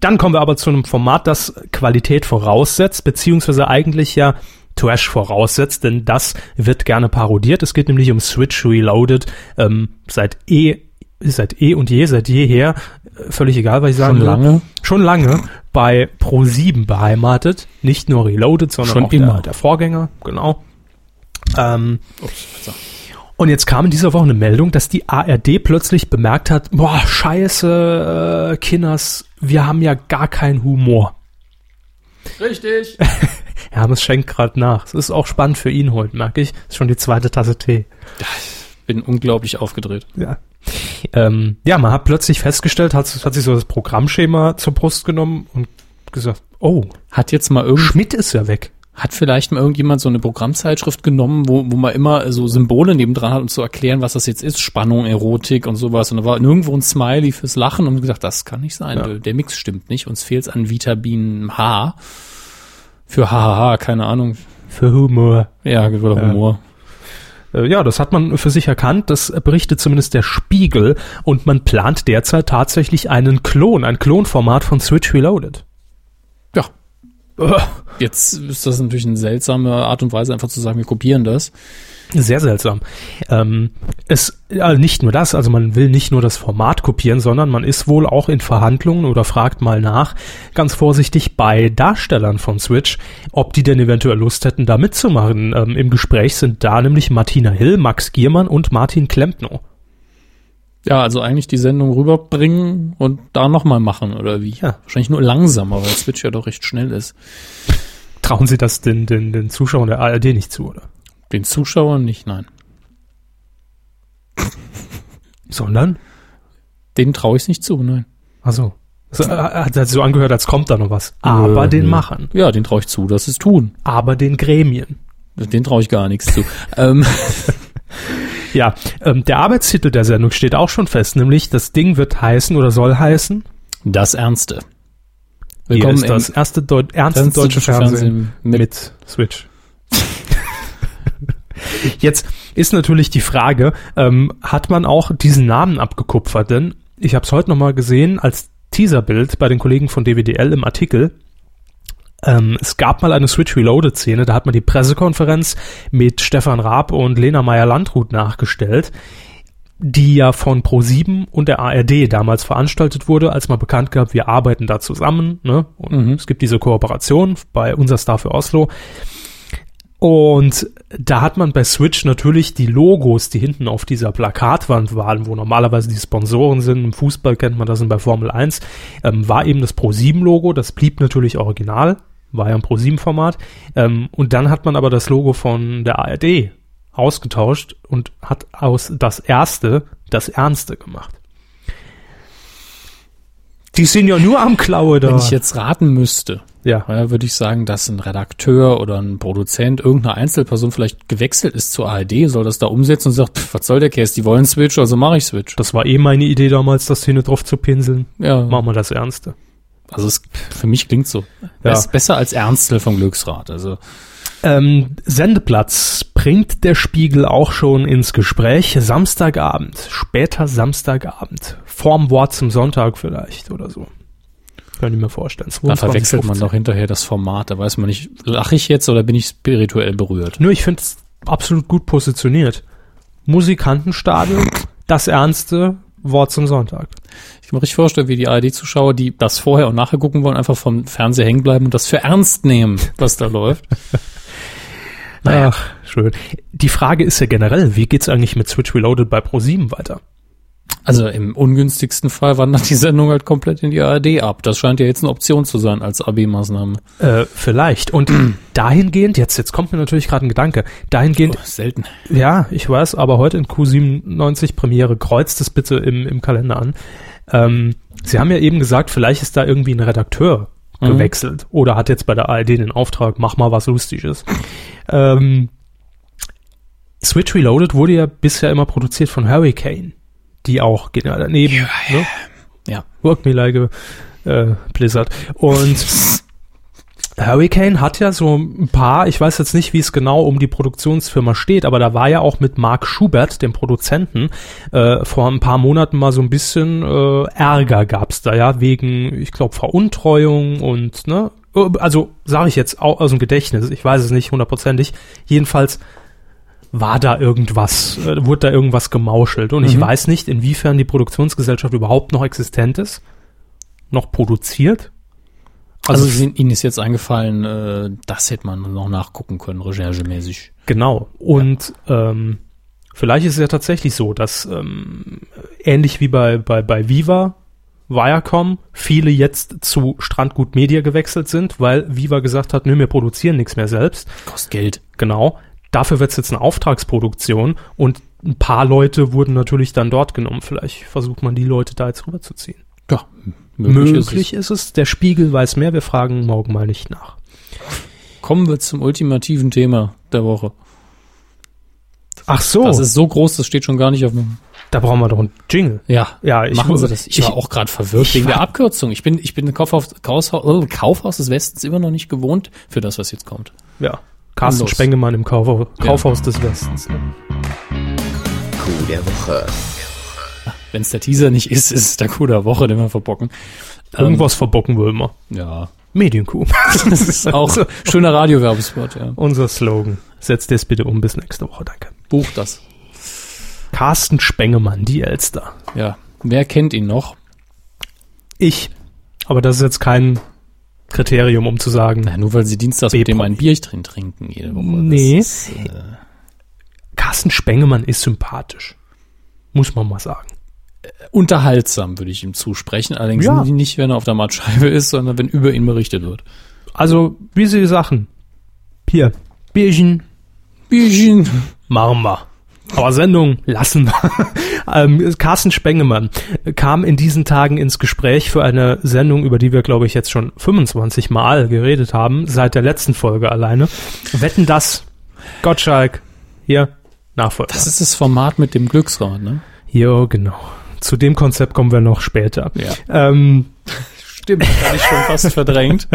Dann kommen wir aber zu einem Format, das Qualität voraussetzt, beziehungsweise eigentlich ja Trash voraussetzt, denn das wird gerne parodiert. Es geht nämlich um Switch Reloaded. Ähm, seit eh, seit eh und je, seit jeher, äh, völlig egal, was ich sagen Schon will. lange. Schon lange bei Pro7 beheimatet. Nicht nur Reloaded, sondern Schon auch immer. Der, der Vorgänger, genau. Ähm, und jetzt kam in dieser Woche eine Meldung, dass die ARD plötzlich bemerkt hat, boah, scheiße, äh, Kinders, wir haben ja gar keinen Humor. Richtig. Hermes schenkt gerade nach. Es ist auch spannend für ihn heute, merke ich. Ist schon die zweite Tasse Tee. Bin unglaublich aufgedreht. Ja. Ähm, ja, man hat plötzlich festgestellt, hat, hat sich so das Programmschema zur Brust genommen und gesagt, oh, Hat jetzt mal irgend, Schmidt ist ja weg. hat vielleicht mal irgendjemand so eine Programmzeitschrift genommen, wo, wo man immer so Symbole nebendran hat, um zu erklären, was das jetzt ist, Spannung, Erotik und sowas. Und da war nirgendwo ein Smiley fürs Lachen und gesagt, das kann nicht sein, Ja. der Mix stimmt nicht. Uns fehlt an Vitamin H. Für HHH, keine Ahnung. Für Humor. Ja, oder Ja. Humor. Äh, Ja, das hat man für sich erkannt. Das berichtet zumindest der Spiegel. Und man plant derzeit tatsächlich einen Klon, ein Klonformat von Switch Reloaded. Ja. Jetzt ist das natürlich eine seltsame Art und Weise, einfach zu sagen, wir kopieren das. Sehr seltsam. Ähm, es, ja, nicht nur das, also man will nicht nur das Format kopieren, sondern man ist wohl auch in Verhandlungen oder fragt mal nach, ganz vorsichtig bei Darstellern von Switch, ob die denn eventuell Lust hätten, da mitzumachen. Ähm, Im Gespräch sind da nämlich Martina Hill, Max Giermann und Martin Klempno. Ja, also eigentlich die Sendung rüberbringen und da nochmal machen, oder wie? Ja. Wahrscheinlich nur langsamer, weil Switch ja doch recht schnell ist. Trauen Sie das den, den, den Zuschauern der ARD nicht zu, oder? Den Zuschauern nicht, nein. Sondern? Denen traue ich nicht zu, nein. Also, so, äh, hat sich so angehört, als kommt da noch was. Aber Nö, den nö. Machern, Ja, den traue ich zu, dass es tun. aber den Gremien. Den traue ich gar nichts zu. ähm, Ja, ähm, der Arbeitstitel der Sendung steht auch schon fest, nämlich das Ding wird heißen oder soll heißen. das Ernste. Hier Willkommen ist das erste Deu ernste ernste deutsche Fernsehen, Fernsehen mit, mit- Switch. Jetzt ist natürlich die Frage, ähm, hat man auch diesen Namen abgekupfert? Denn ich habe es heute nochmal gesehen als Teaserbild bei den Kollegen von DWDL im Artikel. Ähm, es gab mal eine Switch Reloaded Szene, da hat man die Pressekonferenz mit Stefan Raab und Lena Meyer-Landrut nachgestellt, die ja von Pro7 und der ARD damals veranstaltet wurde, als mal bekannt gab, wir arbeiten da zusammen, ne? Und Mhm. es gibt diese Kooperation bei Unser Star für Oslo. Und da hat man bei Switch natürlich die Logos, die hinten auf dieser Plakatwand waren, wo normalerweise die Sponsoren sind. Im Fußball kennt man das und bei Formel 1, ähm, war eben das Pro7-Logo. Das blieb natürlich original, war ja ein Pro7-Format. Ähm, und dann hat man aber das Logo von der ARD ausgetauscht und hat aus das erste das ernste gemacht. Die sind ja nur am Klaue da. Wenn ich jetzt raten müsste, ja. würde ich sagen, dass ein Redakteur oder ein Produzent, irgendeine Einzelperson vielleicht gewechselt ist zur ARD, soll das da umsetzen und sagt, pff, was soll der Case, die wollen Switch, also mache ich Switch. Das war eh meine Idee damals, das Szene drauf zu pinseln. Ja, Machen wir das Ernste. also es, für mich klingt so. Ja. Bess- Besser als Ernstel vom Glücksrad. Also Ähm, Sendeplatz bringt der Spiegel auch schon ins Gespräch. Samstagabend, später Samstagabend. Vorm Wort zum Sonntag vielleicht oder so. Kann ich mir vorstellen. da verwechselt man 22:15. doch hinterher das Format. Da weiß man nicht, lache ich jetzt oder bin ich spirituell berührt? Nö, ich finde es absolut gut positioniert. Musikantenstadel, das ernste Wort zum Sonntag. Ich kann mir richtig vorstellen, wie die ARD-Zuschauer, die das vorher und nachher gucken wollen, einfach vom Fernseher hängen bleiben und das für ernst nehmen, was da läuft. Ach, schön. Die Frage ist ja generell, wie geht's eigentlich mit Switch Reloaded bei Pro7 weiter? Also im ungünstigsten Fall wandert die Sendung halt komplett in die ARD ab. Das scheint ja jetzt eine Option zu sein als AB-Maßnahme. Äh, vielleicht. Und dahingehend, jetzt, jetzt kommt mir natürlich gerade ein Gedanke, dahingehend, Oh, selten. ja, ich weiß, aber heute in Q97 Premiere, kreuzt es bitte im, im Kalender an. Ähm, Sie haben ja eben gesagt, vielleicht ist da irgendwie ein Redakteur Mhm. gewechselt oder hat jetzt bei der ARD den Auftrag, mach mal was Lustiges. Ähm, Switch Reloaded wurde ja bisher immer produziert von Hurricane, die auch genau daneben, ne? Ja. Work me like a äh, Blizzard. Und Hurricane hat ja so ein paar, ich weiß jetzt nicht, wie es genau um die Produktionsfirma steht, aber da war ja auch mit Mark Schubert, dem Produzenten, äh, vor ein paar Monaten mal so ein bisschen äh, Ärger gab's da ja, wegen, ich glaube, Veruntreuung und, ne, also sage ich jetzt auch aus dem Gedächtnis, ich weiß es nicht hundertprozentig, jedenfalls war da irgendwas, äh, wurde da irgendwas gemauschelt und ich Mhm. weiß nicht, inwiefern die Produktionsgesellschaft überhaupt noch existent ist, noch produziert. Also, Also, Ihnen ist jetzt eingefallen, äh, das hätte man noch nachgucken können, recherchemäßig. genau. Und ähm, vielleicht ist es ja tatsächlich so, dass ähm, ähnlich wie bei, bei, bei Viva, Viacom, viele jetzt zu Strandgut Media gewechselt sind, weil Viva gesagt hat, nö, wir produzieren nichts mehr selbst. Kostet Geld. Genau. Dafür wird es jetzt eine Auftragsproduktion und ein paar Leute wurden natürlich dann dort genommen. Vielleicht versucht man die Leute da jetzt rüberzuziehen. Ja, möglich, Möglich, ist ist, es. Der Spiegel weiß mehr. Wir fragen morgen mal nicht nach. es. Kommen wir zum ultimativen Thema der Woche. Ach so, Das ist so groß, das steht schon gar nicht auf dem. da brauchen wir doch einen Jingle. Ja, Ja, ich machen Sie das. Ich, war auch gerade verwirrt ich wegen der Abkürzung. Ich bin, ich bin Kaufhaus, Kaufhaus, äh, Kaufhaus des Westens immer noch nicht gewohnt für das, was jetzt kommt. Ja. Carsten Los. Spengemann im Kaufhaus, Kaufhaus des Westens. Ne? Coup der Woche. Wenn es der Teaser nicht ist, ist es der Coup der Woche, den wir verbocken. Irgendwas verbocken will man. Ähm, ja. Medienkuh. Das ist auch schöner Radiowerbespot, ja. Unser Slogan. Setzt das bitte um bis nächste Woche. Danke. Buch das. Carsten Spengemann, die Elster. Ja. Wer kennt ihn noch? Ich. Aber das ist jetzt kein Kriterium, um zu sagen, Na, nur weil sie dienstags mit dem ein Bierchen trinken jede Woche. Nee. Ist, äh, Carsten Spengemann ist sympathisch. Muss man mal sagen. Unterhaltsam, würde ich ihm zusprechen. Allerdings Ja. nicht, wenn er auf der Matscheibe ist, sondern wenn über ihn berichtet wird. Also, wie Sie Sachen. Hier, Bierchen, Bierchen. machen wir. Aber Sendung lassen wir. ähm, Carsten Spengemann kam in diesen Tagen ins Gespräch für eine Sendung, über die wir, glaube ich, jetzt schon 25 Mal geredet haben, seit der letzten Folge alleine. Wetten das? Gottschalk. Hier, Nachfolger. Das ist das Format mit dem Glücksrad, ne? Jo, genau. Zu dem Konzept kommen wir noch später. Ja. Ähm, Stimmt, hatte ich schon fast verdrängt.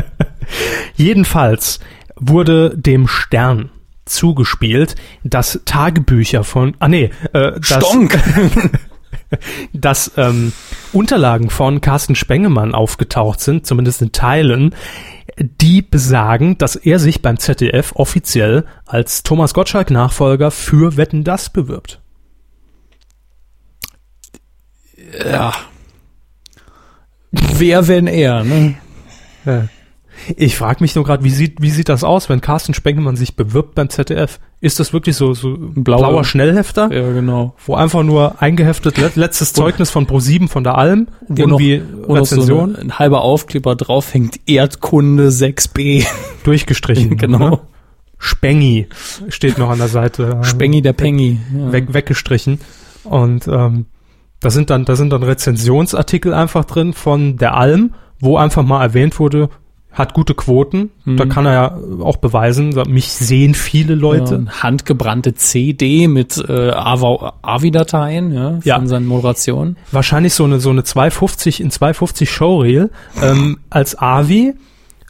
Jedenfalls wurde dem Stern zugespielt, dass Tagebücher von, ah nee, äh, dass, Stonk! dass ähm, Unterlagen von Carsten Spengemann aufgetaucht sind, zumindest in Teilen, die besagen, dass er sich beim ZDF offiziell als Thomas Gottschalk-Nachfolger für Wetten das bewirbt. Ja. Wer, wenn er, ne? Ich frage mich nur gerade, wie sieht, wie sieht das aus, wenn Carsten Spengemann sich bewirbt beim ZDF? Ist das wirklich so, so ein blauer, blauer Schnellhefter? Ja, genau. Wo einfach nur eingeheftet, letztes Zeugnis von Pro7 von der Alm, wo irgendwie noch, Rezension. So ein, ein halber Aufkleber drauf hängt, Erdkunde 6b. Durchgestrichen. genau. Ne? Spengi steht noch an der Seite. Spengi der Pengi. Ja. Weg, weggestrichen. Und ähm, da sind dann, da sind dann Rezensionsartikel einfach drin von der Alm, wo einfach mal erwähnt wurde, hat gute Quoten. Mhm. Da kann er ja auch beweisen, mich sehen viele Leute. Ja, handgebrannte CD mit äh, AVI-Dateien ja, von ja. seinen Moderationen. Wahrscheinlich so eine so eine 250 in 250 Showreel ähm, als AVI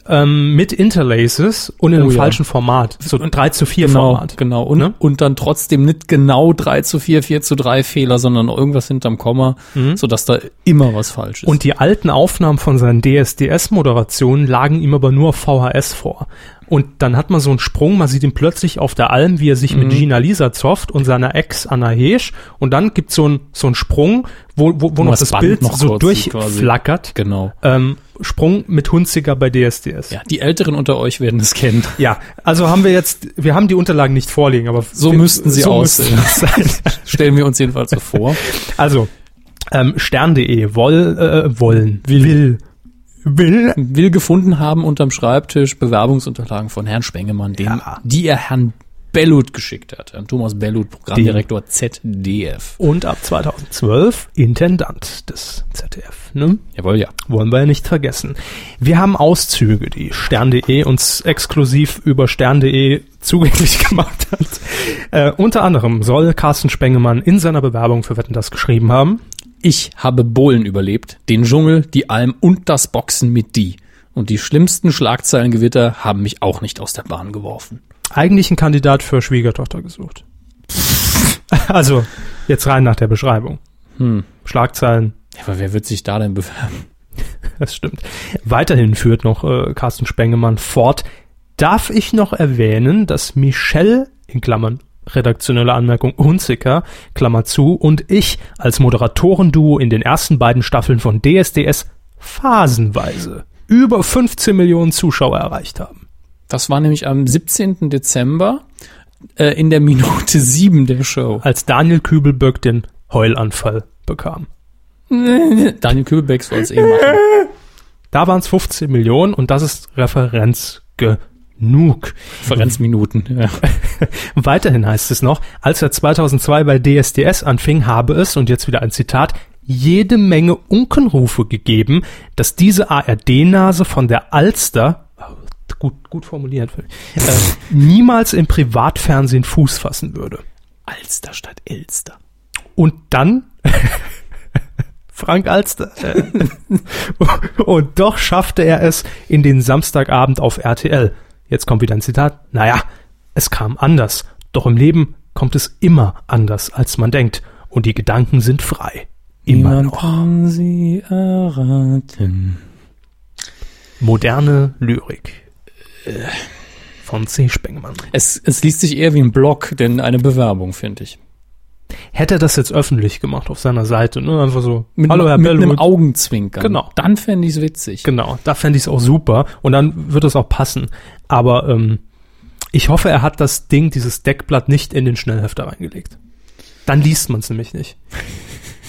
ähm, mit Interlaces und in oh, einem ja. falschen Format. So 3 zu 4 genau, Format. Genau. Und, ne? und dann trotzdem nicht genau 3 zu 4, 4 zu 3 Fehler, sondern irgendwas hinterm Komma, mhm. sodass da immer was falsch ist. Und die alten Aufnahmen von seinen DSDS-Moderationen lagen ihm aber nur VHS vor. Und dann hat man so einen Sprung, man sieht ihn plötzlich auf der Alm, wie er sich mhm. mit Gina Lisa zofft und seiner Ex Anna Heesch. Und dann gibt's so einen so einen Sprung, wo, wo, wo noch das, das Bild noch so durchflackert. Genau. Ähm, Sprung mit Hunziger bei DSDS. Ja, die Älteren unter euch werden es kennen. Ja, also haben wir jetzt, wir haben die Unterlagen nicht vorliegen, aber so wir, müssten sie so aussehen. Stellen wir uns jedenfalls so vor. Also, ähm, stern.de woll, äh, wollen, will, will will, will gefunden haben unterm Schreibtisch Bewerbungsunterlagen von Herrn Spengemann, den, ja. die er Herrn Bellut geschickt hat. Herrn Thomas Bellut, Programmdirektor ZDF. Und ab 2012 Intendant des ZDF. Ne? Jawohl, ja. Wollen wir ja nicht vergessen. Wir haben Auszüge, die Stern.de uns exklusiv über Stern.de zugänglich gemacht hat. Äh, unter anderem soll Carsten Spengemann in seiner Bewerbung für Wetten das geschrieben haben. Ich habe Bohlen überlebt, den Dschungel, die Alm und das Boxen mit die. Und die schlimmsten Schlagzeilengewitter haben mich auch nicht aus der Bahn geworfen. Eigentlich ein Kandidat für Schwiegertochter gesucht. also, jetzt rein nach der Beschreibung. Hm. Schlagzeilen. Ja, aber wer wird sich da denn bewerben? Das stimmt. Weiterhin führt noch äh, Carsten Spengemann fort. Darf ich noch erwähnen, dass Michelle in Klammern redaktionelle Anmerkung, Hunziker, Klammer zu, und ich als Moderatorenduo in den ersten beiden Staffeln von DSDS phasenweise über 15 Millionen Zuschauer erreicht haben. Das war nämlich am 17. Dezember äh, in der Minute 7 der Show. Als Daniel Kübelböck den Heulanfall bekam. Daniel Kübelbeck soll es eh machen. Da waren es 15 Millionen und das ist Referenz genug. Referenzminuten, ja. Weiterhin heißt es noch, als er 2002 bei DSDS anfing, habe es, und jetzt wieder ein Zitat, jede Menge Unkenrufe gegeben, dass diese ARD-Nase von der Alster, gut, gut formuliert, äh, niemals im Privatfernsehen Fuß fassen würde. Alster statt Elster. Und dann Frank Alster. und doch schaffte er es in den Samstagabend auf RTL. Jetzt kommt wieder ein Zitat. Naja, es kam anders. Doch im Leben kommt es immer anders, als man denkt. Und die Gedanken sind frei. Immer Niemand noch. kann sie erraten. Moderne Lyrik. Von C. Spengemann. Es, es liest sich eher wie ein Blog, denn eine Bewerbung, finde ich. Hätte er das jetzt öffentlich gemacht auf seiner Seite, ne? Einfach so, mit, hallo Herr mit Bellwood. einem Augenzwinkern. Genau. Dann fände ich es witzig. Genau, da fände ich es auch super und dann wird es auch passen. Aber ähm, ich hoffe, er hat das Ding, dieses Deckblatt nicht in den Schnellhefter reingelegt. Dann liest man es nämlich nicht.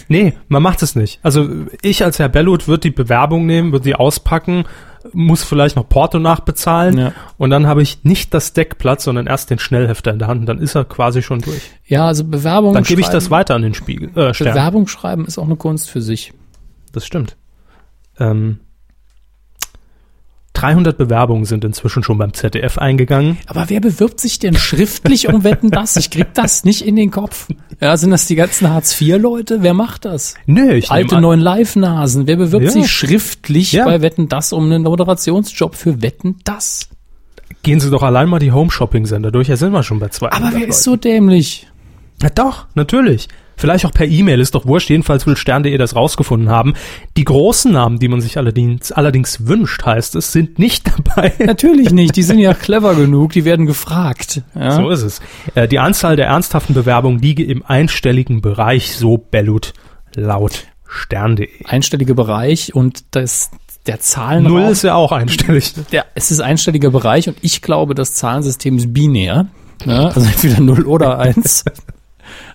Nee, man macht es nicht. Also ich als Herr Bellut würde die Bewerbung nehmen, würde sie auspacken muss vielleicht noch Porto nachbezahlen ja. und dann habe ich nicht das Deckblatt, sondern erst den Schnellhefter in der Hand und dann ist er quasi schon durch. Ja, also Bewerbung Dann gebe ich das weiter an den Spiegel. Äh, Bewerbung schreiben ist auch eine Kunst für sich. Das stimmt. Ähm, 300 Bewerbungen sind inzwischen schon beim ZDF eingegangen. Aber wer bewirbt sich denn schriftlich um Wetten das? Ich krieg das nicht in den Kopf. Ja, sind das die ganzen Hartz-IV-Leute? Wer macht das? Nö, ich Alte neuen Live-Nasen. Wer bewirbt ja. sich schriftlich ja. bei Wetten das um einen Moderationsjob für Wetten das? Gehen Sie doch allein mal die Home-Shopping-Sender durch. Ja, sind wir schon bei zwei. Aber wer ist so dämlich? Ja, doch, natürlich. Vielleicht auch per E-Mail, ist doch wurscht. Jedenfalls will Stern.de das rausgefunden haben. Die großen Namen, die man sich allerdings, allerdings wünscht, heißt es, sind nicht dabei. Natürlich nicht. Die sind ja clever genug. Die werden gefragt. Ja? So ist es. Äh, die Anzahl der ernsthaften Bewerbungen liege im einstelligen Bereich, so Bellut laut Stern.de. Einstellige Bereich und das der Zahlen Null ist ja auch einstellig. der, es ist einstelliger Bereich und ich glaube, das Zahlensystem ist binär. Ne? Also entweder 0 oder 1.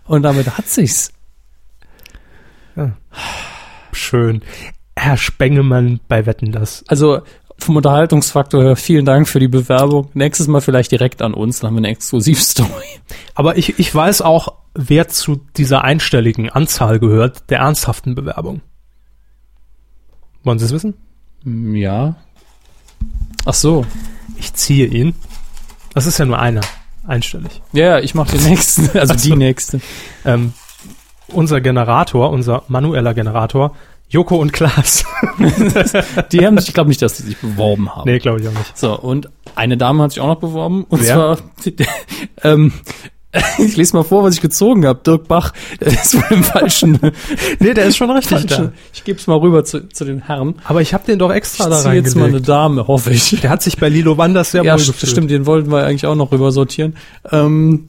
und damit hat sich's. Schön. Herr Spengemann bei Wetten das. Also vom Unterhaltungsfaktor her, vielen Dank für die Bewerbung. Nächstes Mal vielleicht direkt an uns, dann haben wir eine Exklusivstory. Aber ich, ich weiß auch, wer zu dieser einstelligen Anzahl gehört, der ernsthaften Bewerbung. Wollen Sie es wissen? Ja. Ach so. Ich ziehe ihn. Das ist ja nur einer. Einstellig. Ja, ich mache den nächsten, also Ach die so. nächste. Ähm, unser Generator, unser manueller Generator, Joko und Klaas. Die haben sich, ich glaube nicht, dass die sich beworben haben. nee, glaube ich auch nicht. So, und eine Dame hat sich auch noch beworben. Und Wer? zwar, ähm, ich lese mal vor, was ich gezogen habe. Dirk Bach ist wohl im falschen. Nee, der ist schon richtig falschen ich gebe es mal rüber zu, zu den Herren. Aber ich habe den doch extra Ich da ziehe jetzt mal eine reingelegt. Dame, hoffe ich. Der hat sich bei Lilo Wanders sehr ja, wohl gefühlt. stimmt, den wollten wir eigentlich auch noch rüber sortieren. Ähm,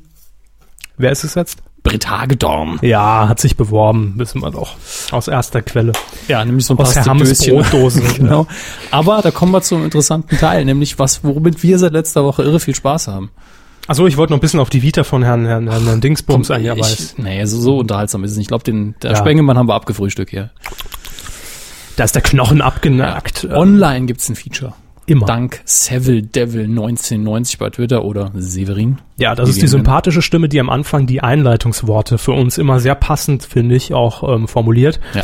Wer ist es jetzt? Britt Hagedorn. Ja, hat sich beworben, wissen wir doch. Aus erster Quelle. Ja, nämlich so ein paar der Hammes Döschen. Brotdose. genau. Aber da kommen wir zum interessanten Teil, nämlich was, womit wir seit letzter Woche irre viel Spaß haben. Achso, ich wollte noch ein bisschen auf die Vita von Herrn, Herrn, Herrn, Herrn Dingsbums es- ich, nee, so, so unterhaltsam ist es nicht. Ich glaube, den der Ja. Spengemann haben wir abgefrühstückt hier. da ist der Knochen abgenagt. Äh, Online gibt's ein Feature. immer. Dank Seville Devil 1990 bei Twitter oder Severin. Ja, das ist die sympathische Stimme, die am Anfang die Einleitungsworte für uns immer sehr passend, finde ich, auch ähm, formuliert. Ja.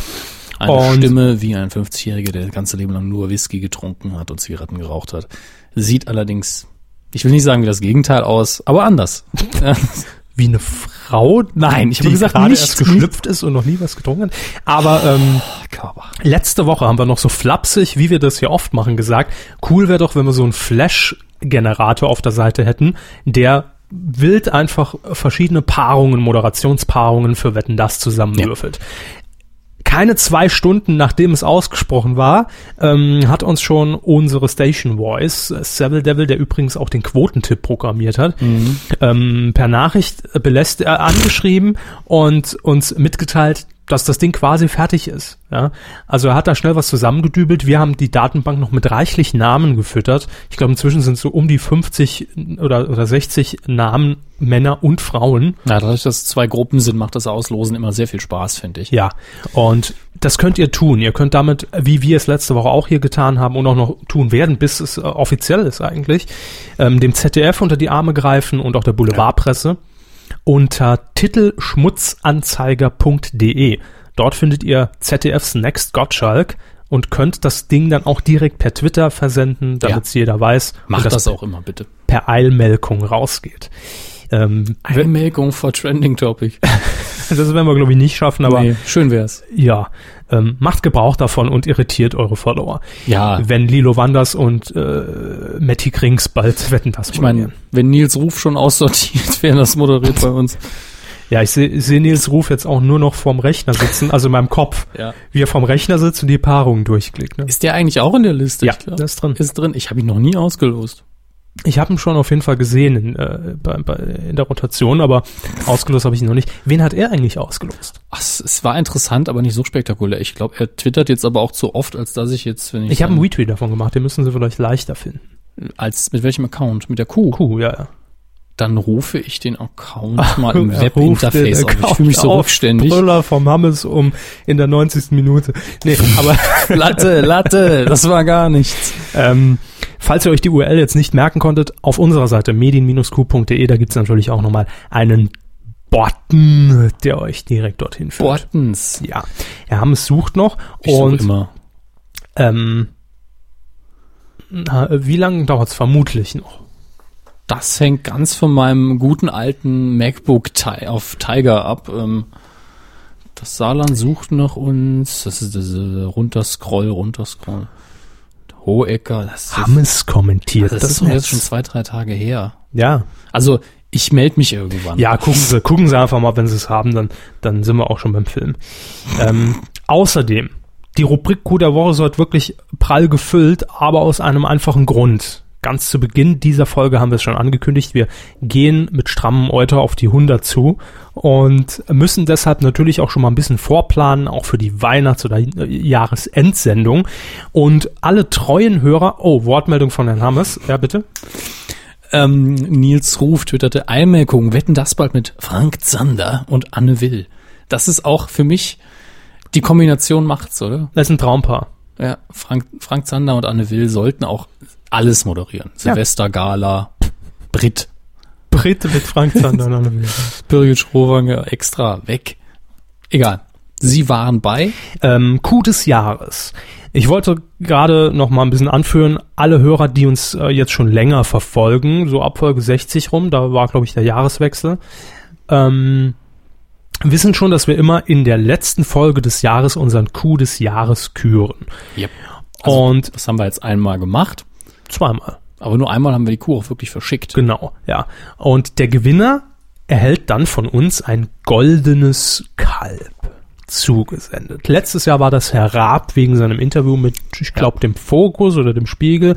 Eine Und- Stimme wie ein 50-Jähriger, der das ganze Leben lang nur Whisky getrunken hat und Zigaretten geraucht hat. Sieht allerdings, ich will nicht sagen wie das Gegenteil aus, aber anders. Ja. Wie eine Frau, Nein, ich habe gesagt, gerade nicht erst geschlüpft ist und noch nie was getrunken hat. Aber ähm, Körper. letzte Woche haben wir noch so flapsig, wie wir das hier oft machen, gesagt, cool wäre doch, wenn wir so einen Flash-Generator auf der Seite hätten, der wild einfach verschiedene Paarungen, Moderationspaarungen für Wetten das zusammenwürfelt. Keine zwei Stunden nachdem es ausgesprochen war, ähm, hat uns schon unsere Station Voice, äh, Seville Devil, der übrigens auch den Quotentipp programmiert hat, ähm, per Nachricht belässt, äh, angeschrieben und uns mitgeteilt, dass das Ding quasi fertig ist. Ja? Also er hat da schnell was zusammengedübelt. Wir haben die Datenbank noch mit reichlich Namen gefüttert. Ich glaube, inzwischen sind es so um die 50 oder, oder 60 Namen Männer und Frauen. Ja, dadurch, dass es zwei Gruppen sind, macht das Auslosen immer sehr viel Spaß, finde ich. Ja, und das könnt ihr tun. Ihr könnt damit, wie wir es letzte Woche auch hier getan haben und auch noch tun werden, bis es äh, offiziell ist eigentlich, ähm, dem ZDF unter die Arme greifen und auch der Boulevardpresse unter titelschmutzanzeiger.de. Dort findet ihr ZDFs Next Gottschalk und könnt das Ding dann auch direkt per Twitter versenden, damit es jeder weiß Macht und das auch immer, bitte. per Eilmelkung rausgeht. Ähm, Einmelkung for Trending Topic. das werden wir, glaube ich, nicht schaffen, aber nee, schön wär's. ja, ähm, macht Gebrauch davon und irritiert eure Follower. Ja, Wenn Lilo Wanders und äh, Matti Krings bald wetten das ich meine, wenn Nils Ruf schon aussortiert, wer das moderiert bei uns. Ja, ich sehe seh Nils Ruf jetzt auch nur noch vorm Rechner sitzen, also in meinem Kopf, Ja. wie er vorm Rechner sitzt und die Paarungen durchklickt. Ne? Ist der eigentlich auch in der Liste? Ja, der ist drin. Ist drin. Ich habe ihn noch nie ausgelost. Ich habe ihn schon auf jeden Fall gesehen in, äh, bei, bei, in der Rotation, aber ausgelost habe ich ihn noch nicht. Wen hat er eigentlich ausgelost? Ach, es, war interessant, aber nicht so spektakulär. Ich glaube, er twittert jetzt aber auch zu oft, als dass ich jetzt, wenn ich, Ich habe einen Retweet davon gemacht, den müssen Sie vielleicht leichter finden. als mit welchem Account? Mit der Kuh. Kuh, ja, ja. Dann rufe ich den Account mal im Er Webinterface auf. Ich fühle mich so rückständig. Brüller vom Hammes um in der 90. Minute. Nee, aber Latte, Latte, das war gar nichts. Ähm, falls ihr euch die URL jetzt nicht merken konntet, auf unserer Seite medien-q.de, da gibt's natürlich auch nochmal einen Button, der euch direkt dorthin führt. Bortens. Ja, Herr Hammes sucht noch Ich und immer. ähm, na, wie lange dauert's vermutlich noch? Das hängt ganz von meinem guten alten MacBook auf Tiger ab. Ähm, Das Saarland sucht nach uns. Das ist das äh, runterscroll, runterscroll. Hohecker, das Hammes kommentiert das das, ist doch jetzt schon zwei, drei Tage her. Ja, Also ich melde mich irgendwann. ja, gucken Sie, gucken Sie einfach mal, wenn Sie es haben, dann, dann sind wir auch schon beim Film. Ähm, außerdem, die Rubrik Coup der Woche ist heute wirklich prall gefüllt, aber aus einem einfachen Grund. Ganz zu Beginn dieser Folge haben wir es schon angekündigt. Wir gehen mit strammem Euter auf die 100 zu und müssen deshalb natürlich auch schon mal ein bisschen vorplanen, auch für die Weihnachts- oder Jahresendsendung. Und alle treuen Hörer, oh, Wortmeldung von Herrn Hammes, ja bitte. Ähm, Nils Ruf twitterte Einmerkung, wetten das bald mit Frank Zander und Anne Will. Das ist auch für mich, die Kombination macht's, oder? Das ist ein Traumpaar. Ja, Frank, Frank Zander und Anne Will sollten auch alles moderieren. Silvestergala, Brit, Britte mit Frank Zander Will. Birgit Schrowanger extra weg. Egal. Sie waren bei. Ähm, Coup des Jahres. Ich wollte gerade noch mal ein bisschen anführen, alle Hörer, die uns äh, jetzt schon länger verfolgen, so ab Folge 60 rum, da war, glaube ich, der Jahreswechsel, ähm, wissen schon, dass wir immer in der letzten Folge des Jahres unseren Coup des Jahres küren. Yep. Also, Und das haben wir jetzt einmal gemacht. Zweimal. Aber nur einmal haben wir die Kuh auch wirklich verschickt. Genau, ja. Und der Gewinner erhält dann von uns ein goldenes Kalb zugesendet. Letztes Jahr war das Herr Raab wegen seinem Interview mit, ich glaube, dem Fokus oder dem Spiegel.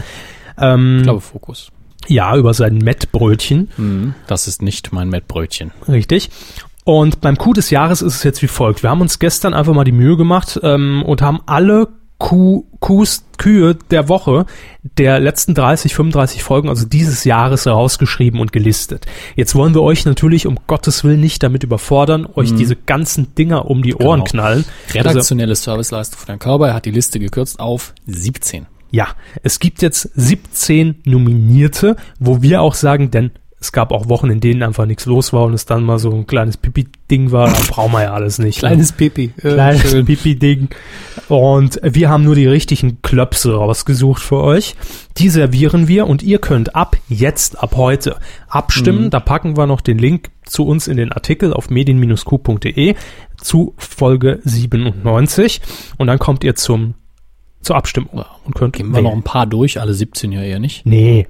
Ähm, Ich glaube Fokus. ja, über sein Mettbrötchen, Mhm. Das ist nicht mein Mettbrötchen. richtig. Und beim Coup des Jahres ist es jetzt wie folgt. Wir haben uns gestern einfach mal die Mühe gemacht ähm, und haben alle Kuh, Kuhs, Kühe der Woche der letzten 30, 35 Folgen, also dieses Jahres herausgeschrieben und gelistet. Jetzt wollen wir euch natürlich um Gottes Willen nicht damit überfordern, euch diese ganzen Dinger um die Ohren Genau. knallen. Also, Redaktionelle Serviceleistung von Herrn Körber. Er hat die Liste gekürzt auf 17. ja, es gibt jetzt 17 Nominierte, wo wir auch sagen, denn es gab auch Wochen, in denen einfach nichts los war und es dann mal so ein kleines Pipi-Ding war, da brauchen wir ja alles nicht. ne? Kleines Pipi. Äh, kleines. Pipi-Ding. Und wir haben nur die richtigen Klöpse rausgesucht für euch. Die servieren wir und ihr könnt ab jetzt, ab heute abstimmen. Da packen wir noch den Link zu uns in den Artikel auf medien-q.de zu Folge 97 und dann kommt ihr zum zur Abstimmung und könnt Gehen wir noch ein paar durch, alle 17 ja eher nicht. Nee.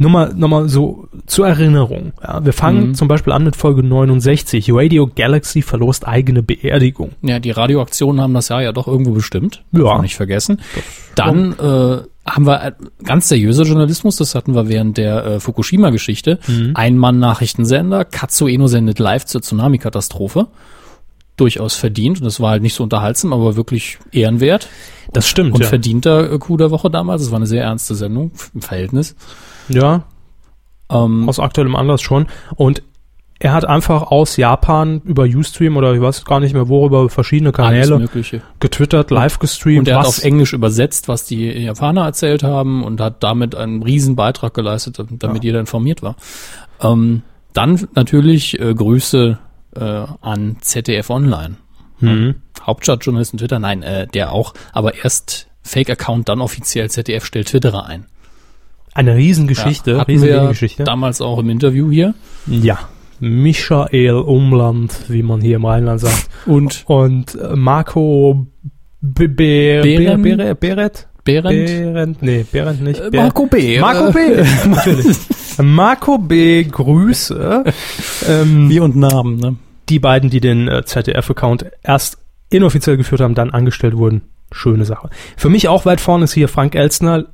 Nur mal, nur mal so zur Erinnerung. Ja, wir fangen Mhm. zum Beispiel an mit Folge 69. Radio Galaxy verlost eigene Beerdigung. Ja, die Radioaktionen haben das Jahr ja doch irgendwo bestimmt. Ja. Nicht vergessen. Dann äh, haben wir äh, ganz seriöser Journalismus, das hatten wir während der äh, Fukushima-Geschichte. Ein-Mann-Nachrichtensender, Katsueno sendet live zur Tsunami-Katastrophe. Durchaus verdient und das war halt nicht so unterhaltsam, aber wirklich ehrenwert. Das stimmt, Und ja. verdienter äh, Coup der Woche damals. Das war eine sehr ernste Sendung im Verhältnis. Ja, Ähm, aus aktuellem Anlass schon. Und er hat einfach aus Japan über Ustream oder ich weiß gar nicht mehr worüber, verschiedene Kanäle getwittert, live gestreamt. Und er hat auf Englisch übersetzt, was die Japaner erzählt haben und hat damit einen riesen Beitrag geleistet, damit jeder informiert war. Ähm, dann natürlich äh, Grüße äh, an ZDF Online. Mhm. Hauptstadtjournalisten Twitter, nein, äh, der auch, aber erst Fake-Account, dann offiziell ZDF stellt Twitterer ein. Eine Riesengeschichte, Ja, hatten wir Riesengeschichte. damals auch im Interview hier. Ja. Michael Umland, wie man hier im Rheinland sagt. Und Und äh, Marco B B Behren? Beret? Beret? Behrendt. Behrendt? Nee, Behrendt nicht. Äh, Ber- Marco B. Marco B. Marco B. Grüße. ähm, Wie und Namen, ne? die beiden, die den äh, ZDF-Account erst inoffiziell geführt haben, dann angestellt wurden. Schöne Sache. Für mich auch weit vorne ist hier Frank Elstner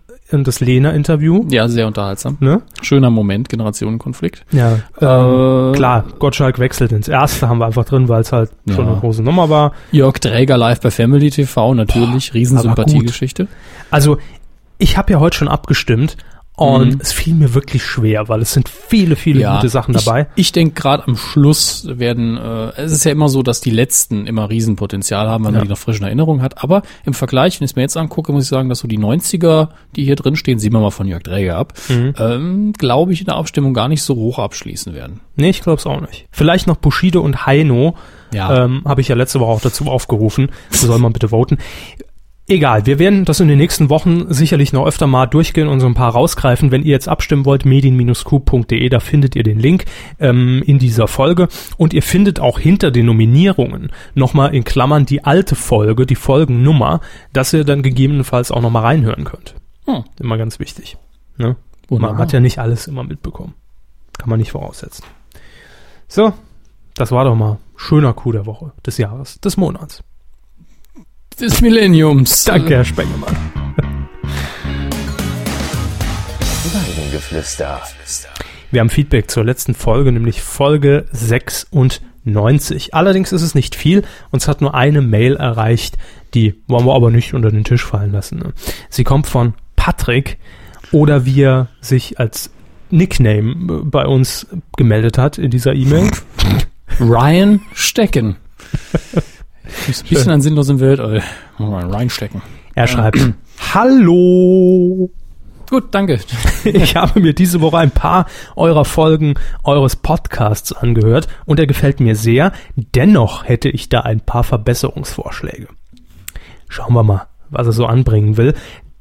das Lena-Interview. Ja, sehr unterhaltsam. Ne? Schöner Moment, Generationenkonflikt. Ja. Ähm, Äh, klar, Gottschalk wechselt ins Erste, haben wir einfach drin, weil es halt Ja. schon eine große Nummer war. Jörg Träger live bei Family TV, natürlich, aber Riesensympathiegeschichte. Also, ich habe ja heute schon abgestimmt und Mhm. es fiel mir wirklich schwer, weil es sind viele, viele gute Sachen dabei. Ich, ich denke gerade am Schluss werden, äh, es ist ja immer so, dass die letzten immer Riesenpotenzial haben, wenn Ja. man die noch frisch in Erinnerung hat. Aber im Vergleich, wenn ich es mir jetzt angucke, muss ich sagen, dass so die 90er, die hier drin stehen, sehen wir mal von Jörg Träger ab, Mhm. ähm, glaube ich in der Abstimmung gar nicht so hoch abschließen werden. Nee, ich glaube es auch nicht. Vielleicht noch Bushido und Heino. Ja. Ähm, Habe ich ja letzte Woche auch dazu aufgerufen. Soll man bitte voten. Egal, wir werden das in den nächsten Wochen sicherlich noch öfter mal durchgehen und so ein paar rausgreifen. Wenn ihr jetzt abstimmen wollt, medien-q.de, da findet ihr den Link ähm, in dieser Folge. Und ihr findet auch hinter den Nominierungen nochmal in Klammern die alte Folge, die Folgennummer, dass ihr dann gegebenenfalls auch nochmal reinhören könnt. Hm. Immer ganz wichtig. Ne? Wunderbar. Man hat ja nicht alles immer mitbekommen. Kann man nicht voraussetzen. So, das war doch mal schöner Coup der Woche, des Jahres, des Monats. Des Millenniums. Danke, Herr Spengemann. Werbung. Filmgeflüster. Wir haben Feedback zur letzten Folge, nämlich Folge 96. Allerdings ist es nicht viel. Uns hat nur eine Mail erreicht, die wollen wir aber nicht unter den Tisch fallen lassen. ne? Sie kommt von Patrick oder wie er sich als Nickname bei uns gemeldet hat in dieser E-Mail. Ryan Stecken. Ein bisschen an sinnlosem Weltall. Mal reinstecken. Er schreibt, Hallo! Gut, danke. Ich habe mir diese Woche ein paar eurer Folgen eures Podcasts angehört und er gefällt mir sehr. Dennoch hätte ich da ein paar Verbesserungsvorschläge. Schauen wir mal, was er so anbringen will.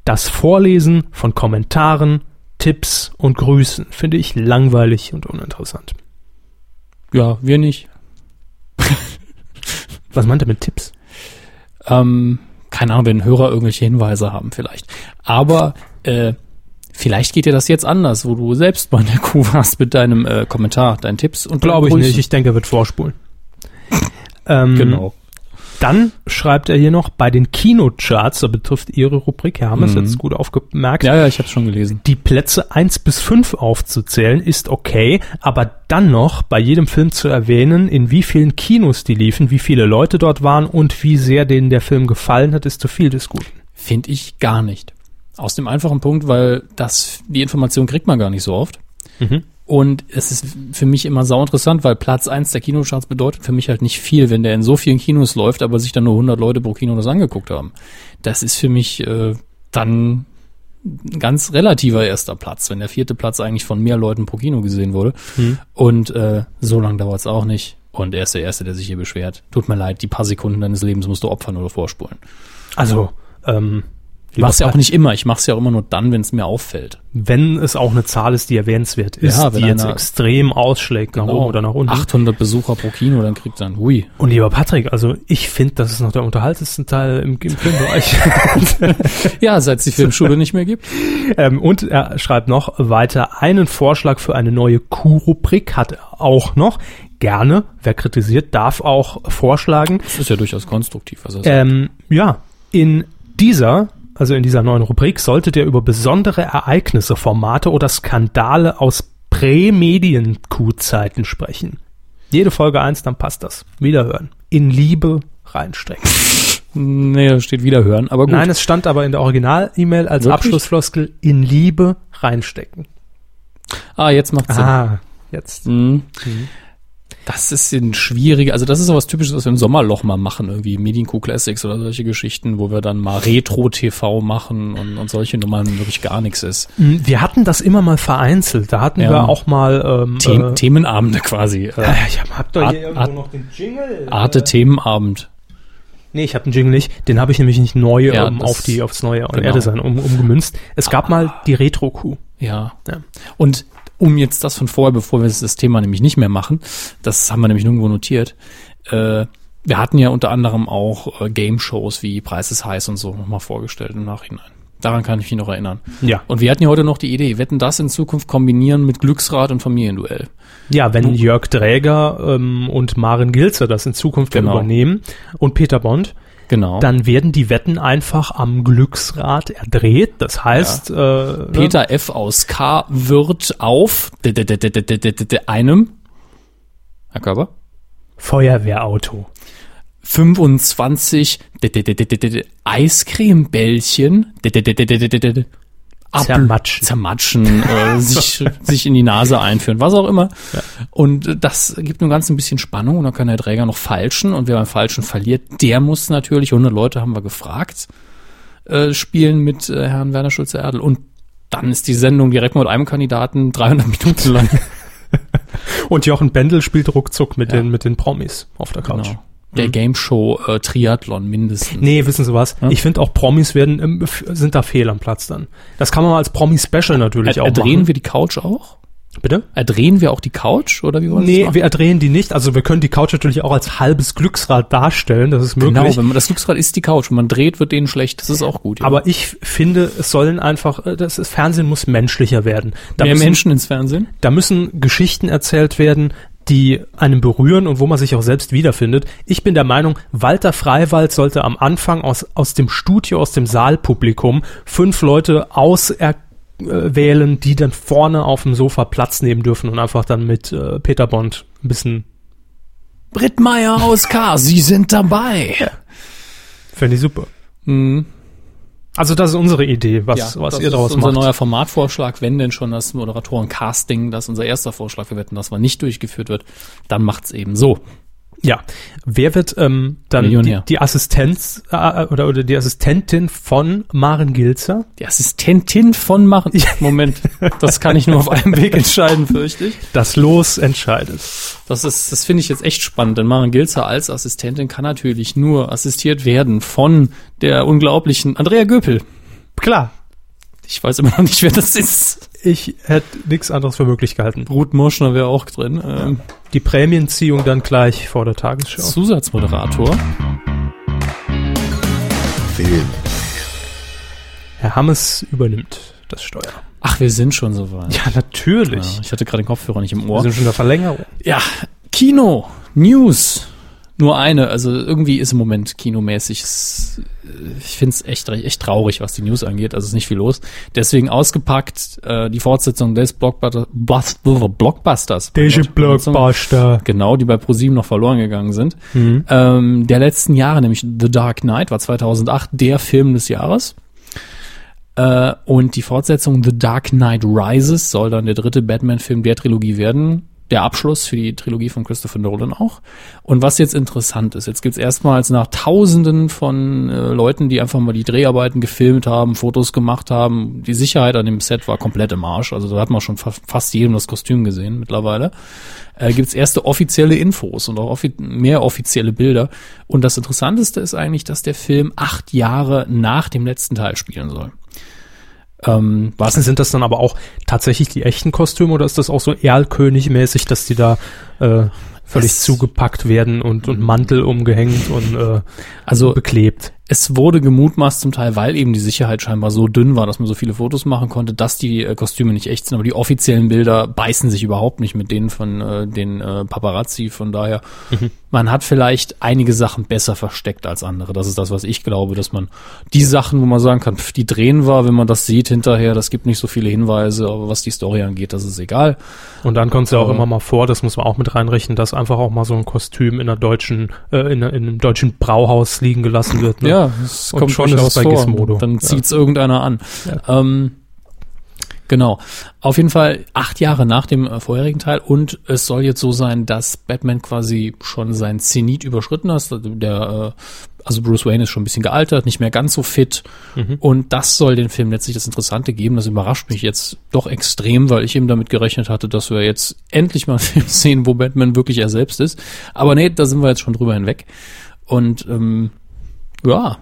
Das Vorlesen von Kommentaren, Tipps und Grüßen finde ich langweilig und uninteressant. Ja, wir nicht. Was meint er mit Tipps? Ähm, keine Ahnung, wenn Hörer irgendwelche Hinweise haben vielleicht. Aber äh, vielleicht geht dir das jetzt anders, wo du selbst mal in der Kuh warst mit deinem äh, Kommentar, deinen Tipps und Glaube ich nicht. Ich denke, er wird vorspulen. ähm, Genau. Dann schreibt er hier noch bei den Kinocharts, da betrifft Ihre Rubrik, Herr Hammes, Mhm. jetzt gut aufgemerkt. Ja, ja, ich habe schon gelesen. Die Plätze 1 bis 5 aufzuzählen ist okay, aber dann noch bei jedem Film zu erwähnen, in wie vielen Kinos die liefen, wie viele Leute dort waren und wie sehr denen der Film gefallen hat, ist zu viel des Guten. Finde ich gar nicht. Aus dem einfachen Punkt, weil das, die Information kriegt man gar nicht so oft. Mhm. Und es ist für mich immer sau interessant, weil Platz eins der Kinocharts bedeutet für mich halt nicht viel, wenn der in so vielen Kinos läuft, aber sich dann nur 100 Leute pro Kino das angeguckt haben. Das ist für mich äh, dann ein ganz relativer erster Platz, wenn der vierte Platz eigentlich von mehr Leuten pro Kino gesehen wurde. Mhm. Und äh, so lange dauert es auch nicht. Und er ist der Erste, der sich hier beschwert. Tut mir leid, die paar Sekunden deines Lebens musst du opfern oder vorspulen. Also, ähm, Ich mach's ja auch nicht immer. Ich mach's ja auch immer nur dann, wenn es mir auffällt. wenn es auch eine Zahl ist, die erwähnenswert ist, Ja, die jetzt extrem ausschlägt nach oben oder nach unten. 800 Besucher pro Kino, dann kriegt dann, hui. Und lieber Patrick, also ich finde, das ist noch der unterhaltendste Teil im, im Filmbereich. Ja, seit es die Filmschule nicht mehr gibt. ähm, und er schreibt noch weiter, einen Vorschlag für eine neue Q-Rubrik hat er auch noch. Gerne, wer kritisiert, darf auch vorschlagen. Das ist ja durchaus konstruktiv, was er sagt. Ähm, ja, in dieser, also in dieser neuen Rubrik, solltet ihr über besondere Ereignisse, Formate oder Skandale aus Prä-Medien-Q-Zeiten sprechen. Jede Folge eins, dann passt das. Wiederhören. In Liebe reinstecken. nee, da steht wieder hören, aber gut. Nein, es stand aber in der Original-E-Mail als Wirklich? Abschlussfloskel in Liebe reinstecken. ah, jetzt macht's Sinn. Ah, jetzt. Mhm. Das ist ein schwieriger, also das ist sowas typisches, was wir im Sommerloch mal machen, irgendwie Medienco Classics oder solche Geschichten, wo wir dann mal Retro-TV machen und, und solche Nummern wirklich gar nichts ist. Hm, Wir hatten das immer mal vereinzelt. Da hatten Ja. wir auch mal ähm, The äh, Themenabende quasi. Äh, ich hab, doch Art- hier irgendwo Art- noch den Jingle. Arte Äh, Themenabend. Nee, ich habe den Jingle nicht. Den habe ich nämlich nicht neu Ja, ähm, das- auf die aufs neue genau. Erde sein um, umgemünzt. Es gab mal die Retro-Kuh. Ja. Ja. Und um jetzt das von vorher, bevor wir das Thema nämlich nicht mehr machen, das haben wir nämlich nirgendwo notiert, äh, wir hatten ja unter anderem auch äh, Game-Shows wie Preis ist heiß und so nochmal vorgestellt im Nachhinein. Daran kann ich mich noch erinnern. Ja. Und wir hatten ja heute noch die Idee, wetten das in Zukunft kombinieren mit Glücksrad und Familienduell. Ja, wenn Jörg Dräger ähm, und Maren Gilzer das in Zukunft Genau. übernehmen und Peter Bond, Genau. Dann werden die Wetten einfach am Glücksrad erdreht. Das heißt, ja. äh, Peter F. aus K. wird auf einem Herr Körper? Feuerwehrauto. 25 Eiscremebällchen Zermatschen. zermatschen äh, sich, sich in die Nase einführen, was auch immer. Und äh, das gibt dem Ganzen ein bisschen Spannung und dann kann der Träger noch falschen und wer beim Falschen verliert, der muss natürlich, 100 Leute haben wir gefragt, äh, spielen mit äh, Herrn Werner Schulze-Erdl und dann ist die Sendung direkt mit einem Kandidaten 300 Minuten lang. Und Jochen Bendel spielt ruckzuck mit Ja. den mit den Promis auf der Couch. Genau. Der Game Show äh, Triathlon mindestens. Nee, wissen Sie was? Ja? Ich finde auch Promis werden ähm, sind da fehl am Platz dann. Das kann man mal als Promi-Special natürlich auch Erdrehen machen. wir die Couch auch? Bitte? Erdrehen wir auch die Couch oder wie wollen wir Nee, wir erdrehen die nicht. Also wir können die Couch natürlich auch als halbes Glücksrad darstellen. Das ist möglich. Genau, wenn man das Glücksrad ist die Couch und man dreht, wird denen schlecht. Das ist auch gut. Ja. Aber ich finde, es sollen einfach, äh, das ist, Fernsehen muss menschlicher werden. Da mehr müssen, Menschen ins Fernsehen? da müssen Geschichten erzählt werden, die einen berühren und wo man sich auch selbst wiederfindet. Ich bin der Meinung, Walter Freiwald sollte am Anfang aus, aus dem Studio, aus dem Saalpublikum fünf Leute äh, wählen, die dann vorne auf dem Sofa Platz nehmen dürfen und einfach dann mit äh, Peter Bond ein bisschen Britt Meyer aus K, Sie sind dabei. Fände ich super. Mhm. Also das ist unsere Idee, was, Ja, was das ihr daraus ist unser macht. neuer Formatvorschlag, wenn denn schon das Moderatoren-Casting, das ist unser erster Vorschlag, wir wetten, das mal nicht durchgeführt wird, dann macht's eben so. Ja. Wer wird ähm, dann die, die Assistenz äh, oder, oder die Assistentin von Maren Gilzer? Die Assistentin von Machen. Moment, das kann ich nur auf einem Weg entscheiden, fürchte ich. Das Los entscheidet. Das ist, das finde ich jetzt echt spannend, denn Maren Gilzer als Assistentin kann natürlich nur assistiert werden von der unglaublichen Andrea Göpel. Klar. Ich weiß immer noch nicht, wer das ist. Ich hätte nichts anderes für möglich gehalten. Ruth Moschner wäre auch drin. Ähm, Die Prämienziehung dann gleich vor der Tagesschau. Zusatzmoderator. Film, Herr Hammes übernimmt das Steuer. Ach, wir sind schon so weit. Ja, natürlich. Ja, ich hatte gerade den Kopfhörer nicht im Wir Ohr. sind schon in der Verlängerung. Ja, Kino, News. Nur eine, also irgendwie ist im Moment kinomäßig, äh, ich finde es echt, echt traurig, was die News angeht, also ist nicht viel los. Deswegen ausgepackt äh, die Fortsetzung des Blockbuster, Bus- Blockbusters. Gott, Blockbuster. Genau, die bei ProSieben noch verloren gegangen sind. Mhm. Ähm, der letzten Jahre, nämlich The Dark Knight, war 2008 der Film des Jahres. Äh, und die Fortsetzung The Dark Knight Rises soll dann der dritte Batman-Film der Trilogie werden. Der Abschluss für die Trilogie von Christopher Nolan auch. Und was jetzt interessant ist, jetzt gibt's erstmals nach Tausenden von äh, Leuten, die einfach mal die Dreharbeiten gefilmt haben, Fotos gemacht haben. Die Sicherheit an dem Set war komplett im Arsch. Also da hat man schon fa fast jedem das Kostüm gesehen mittlerweile. Äh, gibt's erste offizielle Infos und auch offi mehr offizielle Bilder. Und das Interessanteste ist eigentlich, dass der Film acht Jahre nach dem letzten Teil spielen soll. Ähm, was Sind das dann aber auch tatsächlich die echten Kostüme oder ist das auch so Erlkönig-mäßig, dass die da äh, völlig Es- zugepackt werden und, und Mantel umgehängt und äh, Also- beklebt? Es wurde gemutmaßt zum Teil, weil eben die Sicherheit scheinbar so dünn war, dass man so viele Fotos machen konnte, dass die äh, Kostüme nicht echt sind. Aber die offiziellen Bilder beißen sich überhaupt nicht mit denen von äh, den äh, Paparazzi. Von daher, man hat vielleicht einige Sachen besser versteckt als andere. Das ist das, was ich glaube, dass man die Sachen, wo man sagen kann, pf, die drehen war, wenn man das sieht hinterher, das gibt nicht so viele Hinweise, aber was die Story angeht, das ist egal. Und dann kommt es ja auch Aber- immer mal vor, das muss man auch mit reinrechnen, dass einfach auch mal so ein Kostüm in einer deutschen, äh, in, in einem deutschen Brauhaus liegen gelassen wird. Ne? Ja, es Und kommt schon ist bei vor. Gizmodo. Dann Ja. zieht's irgendeiner an. Ähm, genau. Auf jeden Fall acht Jahre nach dem äh, vorherigen Teil und es soll jetzt so sein, dass Batman quasi schon sein Zenit überschritten hat. Der, äh, also Bruce Wayne ist schon ein bisschen gealtert, nicht mehr ganz so fit. Mhm. Und das soll den Film letztlich das Interessante geben. Das überrascht mich jetzt doch extrem, weil ich eben damit gerechnet hatte, dass wir jetzt endlich mal einen Film sehen, wo Batman wirklich er selbst ist. Aber nee, da sind wir jetzt schon drüber hinweg. Und ähm, ja,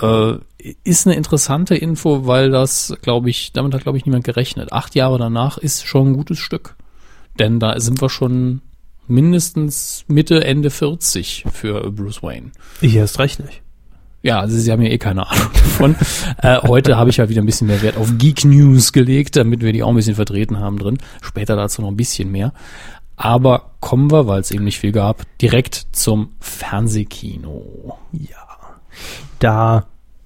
äh, ist eine interessante Info, weil das, glaube ich, damit hat, glaube ich, niemand gerechnet. Acht Jahre danach ist schon ein gutes Stück. Denn da sind wir schon mindestens Mitte, Ende 40 für Bruce Wayne. Ich erst recht nicht. Ja, also Sie haben ja eh keine Ahnung davon. äh, heute habe ich ja wieder ein bisschen mehr Wert auf Geek News gelegt, damit wir die auch ein bisschen vertreten haben drin. Später dazu noch ein bisschen mehr. Aber kommen wir, weil es eben nicht viel gab, direkt zum Fernsehkino. Da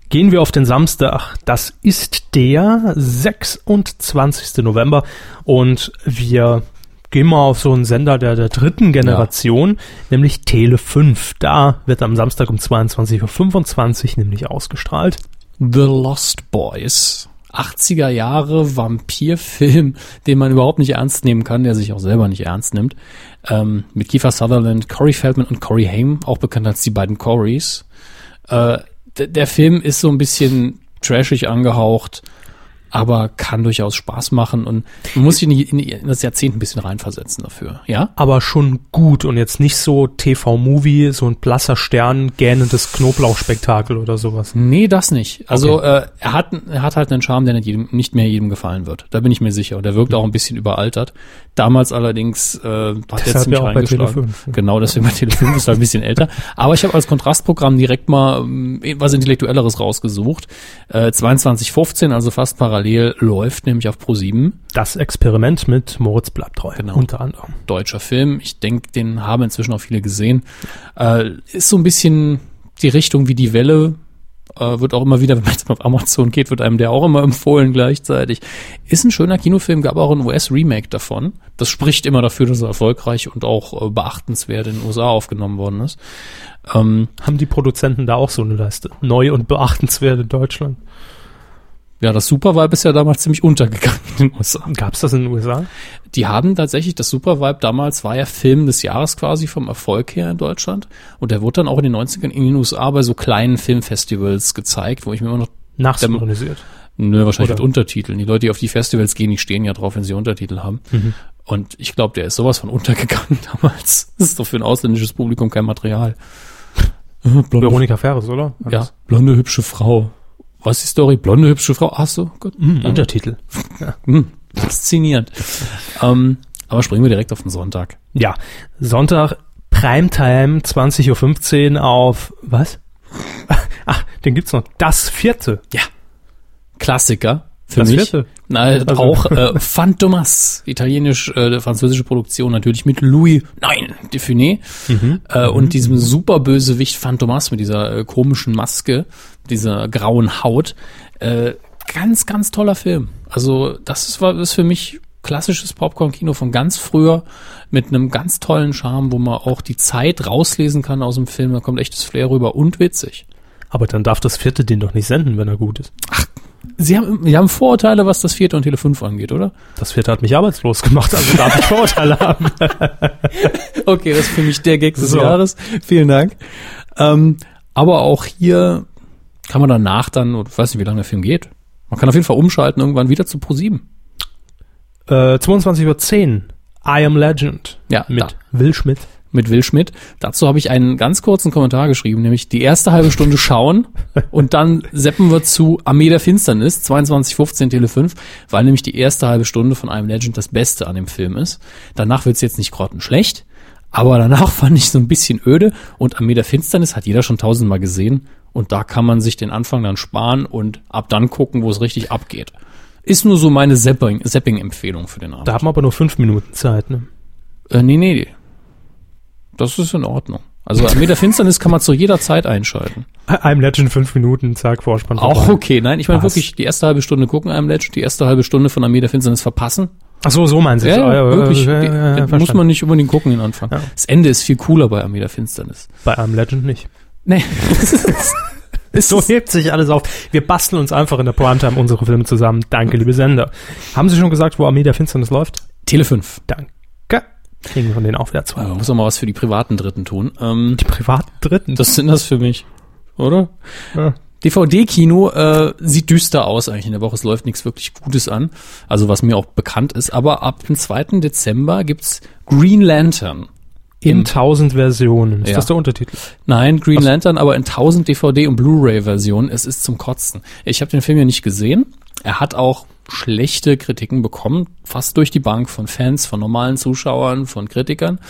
gehen wir auf den Samstag. Das ist der 26. November und wir gehen mal auf so einen Sender der, der dritten Generation, nämlich Tele 5. Da wird am Samstag um 22.25 Uhr nämlich ausgestrahlt. The Lost Boys. 80er Jahre Vampirfilm, den man überhaupt nicht ernst nehmen kann, der sich auch selber nicht ernst nimmt. Ähm, mit Kiefer Sutherland, Corey Feldman und Corey Haim, auch bekannt als die beiden Corys. Äh, der Film ist so ein bisschen trashig angehaucht, aber kann durchaus Spaß machen und man muss sich in, die, in, das Jahrzehnt ein bisschen reinversetzen dafür, ja? Aber schon gut und jetzt nicht so TV-Movie, so ein blasser Stern, gähnendes Knoblauchspektakel oder sowas. Nee, das nicht. Also äh, er, hat, er hat halt einen Charme, der nicht, jedem, nicht mehr jedem gefallen wird. Da bin ich mir sicher. Und der wirkt auch ein bisschen überaltert. Damals allerdings äh, hat Deshalb ziemlich ja reingeschlagen. Tele5. Genau, deswegen bei Tele5 ist er ein bisschen älter. Aber ich habe als Kontrastprogramm direkt mal ähm, was Intellektuelleres rausgesucht. Äh, 2215, also fast parallel, läuft nämlich auf Pro7. Das Experiment mit Moritz bleibt treu. Genau. Unter anderem. Deutscher Film. Ich denke, den haben inzwischen auch viele gesehen. Äh, ist so ein bisschen die Richtung wie die Welle äh, wird auch immer wieder, wenn man jetzt auf Amazon geht, wird einem der auch immer empfohlen gleichzeitig. Ist ein schöner Kinofilm, gab auch ein US-Remake davon. Das spricht immer dafür, dass er erfolgreich und auch äh, beachtenswert in den USA aufgenommen worden ist. Ähm, Haben die Produzenten da auch so eine Leiste? Neu und beachtenswert in Deutschland? Ja, das Supervibe ist ja damals ziemlich untergegangen in den USA. Gab's das in den USA? Die haben tatsächlich, das Supervibe damals war ja Film des Jahres quasi vom Erfolg her in Deutschland. Und der wurde dann auch in den 90ern in den USA bei so kleinen Filmfestivals gezeigt, wo ich mir immer noch... Nachsynchronisiert? Nö, wahrscheinlich Oder? mit Untertiteln. Die Leute, die auf die Festivals gehen, die stehen ja drauf, wenn sie Untertitel haben. Mhm. Und ich glaube, der ist sowas von untergegangen damals. Das ist doch für ein ausländisches Publikum kein Material. Blonde, Veronika Ferres, oder? Ja, blonde, hübsche Frau. Was ist die Story? Blonde, hübsche Frau. Ach so, gut. Mm, Untertitel. Ja. Mm, faszinierend. ähm, aber springen wir direkt auf den Sonntag. Ja, Sonntag, Primetime, 20.15 Uhr auf, was? Ach, den gibt's noch. Das vierte. Ja. Klassiker. Für das mich. Vierte. Na, also. auch äh, Fantomas, italienisch-französische äh, Produktion, natürlich mit Louis, nein, Defuné mhm. äh, und mhm. diesem superbösewicht Fantomas mit dieser äh, komischen Maske, dieser grauen Haut. Äh, ganz, ganz toller Film. Also das ist, war, ist für mich klassisches Popcorn-Kino von ganz früher mit einem ganz tollen Charme, wo man auch die Zeit rauslesen kann aus dem Film. Da kommt echtes Flair rüber und witzig. Aber dann darf das vierte den doch nicht senden, wenn er gut ist. Ach, Sie haben, Sie haben Vorurteile, was das vierte und Tele 5 angeht, oder? Das vierte hat mich arbeitslos gemacht, also darf ich Vorurteile haben. okay, das ist für mich der Gag des so. Jahres. Vielen Dank. Ähm, aber auch hier kann man danach dann, oder ich weiß nicht, wie lange der Film geht. Man kann auf jeden Fall umschalten, irgendwann wieder zu Pro7. Äh, 22.10 Uhr. I Am Legend. Ja, mit da. Will Schmidt mit Will Schmidt. Dazu habe ich einen ganz kurzen Kommentar geschrieben, nämlich die erste halbe Stunde schauen und dann seppen wir zu Armee der Finsternis, 22.15 Tele 5, weil nämlich die erste halbe Stunde von einem Legend das Beste an dem Film ist. Danach wird's jetzt nicht grottenschlecht, aber danach fand ich so ein bisschen öde und Armee der Finsternis hat jeder schon tausendmal gesehen und da kann man sich den Anfang dann sparen und ab dann gucken, wo es richtig abgeht. Ist nur so meine Zapping-Empfehlung für den Abend. Da haben wir aber nur fünf Minuten Zeit, ne? Äh, nee, nee, das ist in Ordnung. Also Armee der Finsternis kann man zu jeder Zeit einschalten. I'm Legend fünf Minuten, zack, Vorspann vorbei. Auch okay, nein, ich meine wirklich die erste halbe Stunde gucken I'm Legend, die erste halbe Stunde von Armee der Finsternis verpassen. Ach so, so meinen Sie ja, ja, ja, wirklich. Ja, ja, ja, muss man nicht unbedingt gucken den Anfang. Das Ende ist viel cooler bei Armee der Finsternis. Bei I'm Legend nicht. Nee. so hebt sich alles auf. Wir basteln uns einfach in der Primetime unsere Filme zusammen. Danke, liebe Sender. Haben Sie schon gesagt, wo Armee der Finsternis läuft? Tele 5. Danke. Kriegen wir von denen auch wieder zwei. Ja, muss auch mal was für die privaten Dritten tun. Ähm, die privaten Dritten? Das sind das für mich, oder? Ja. DVD-Kino äh, sieht düster aus eigentlich in der Woche. Es läuft nichts wirklich Gutes an. Also was mir auch bekannt ist. Aber ab dem 2. Dezember gibt's Green Lantern. In tausend Versionen. Ist ja. das der Untertitel? Nein, Green Was? Lantern, aber in tausend DVD- und Blu-ray-Versionen. Es ist zum Kotzen. Ich habe den Film ja nicht gesehen. Er hat auch schlechte Kritiken bekommen, fast durch die Bank von Fans, von normalen Zuschauern, von Kritikern.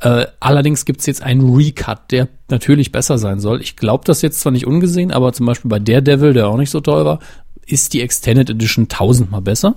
Äh, allerdings gibt's jetzt einen Recut, der natürlich besser sein soll. Ich glaube das jetzt zwar nicht ungesehen, aber zum Beispiel bei Daredevil, der auch nicht so toll war, ist die Extended Edition tausendmal besser.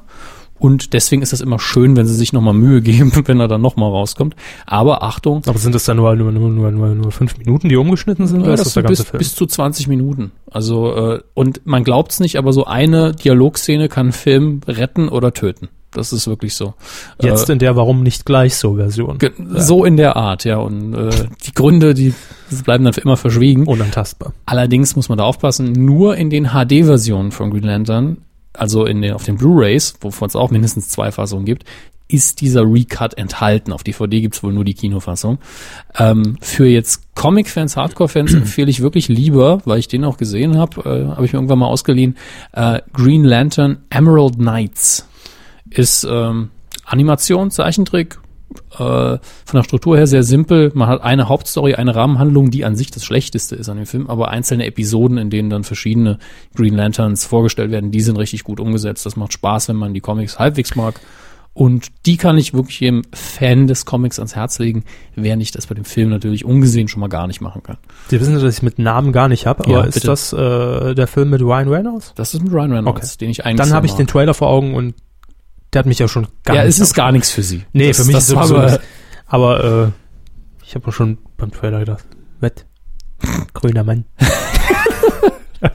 Und deswegen ist das immer schön, wenn sie sich nochmal Mühe geben, wenn er dann nochmal rauskommt. Aber Achtung. Aber sind das dann nur, nur, nur, nur, nur, fünf Minuten, die umgeschnitten sind? Ja, oder das ist das der ganze bis, Film? bis zu 20 Minuten. Also, äh, und man glaubt's nicht, aber so eine Dialogszene kann einen Film retten oder töten. Das ist wirklich so. Jetzt äh, in der Warum nicht gleich so Version. So in der Art, ja. Und äh, die Gründe, die bleiben dann für immer verschwiegen. Unantastbar. Allerdings muss man da aufpassen, nur in den HD-Versionen von Green Lantern also in den, auf den Blu-rays, wovon es auch mindestens zwei Fassungen gibt, ist dieser Recut enthalten. Auf DVD gibt's wohl nur die Kinofassung. Ähm, für jetzt Comic-Fans, Hardcore-Fans empfehle ich wirklich lieber, weil ich den auch gesehen habe, äh, habe ich mir irgendwann mal ausgeliehen, äh, Green Lantern Emerald Knights. Ist ähm, Animation, Zeichentrick, äh, von der Struktur her sehr simpel. Man hat eine Hauptstory, eine Rahmenhandlung, die an sich das Schlechteste ist an dem Film, aber einzelne Episoden, in denen dann verschiedene Green Lanterns vorgestellt werden, die sind richtig gut umgesetzt. Das macht Spaß, wenn man die Comics halbwegs mag. Und die kann ich wirklich jedem Fan des Comics ans Herz legen, während ich das bei dem Film natürlich ungesehen schon mal gar nicht machen kann. Sie wissen, dass ich mit Namen gar nicht habe, aber ja, ist das äh, der Film mit Ryan Reynolds? Das ist mit Ryan Reynolds, okay. den ich eigentlich Dann habe ich den Trailer vor Augen und der hat mich ja schon gar Ja, es ist gar nichts für sie. Nee, das, für mich ist es sowieso aber, aber äh, ich habe schon beim Trailer gedacht, was? Grüner Mann.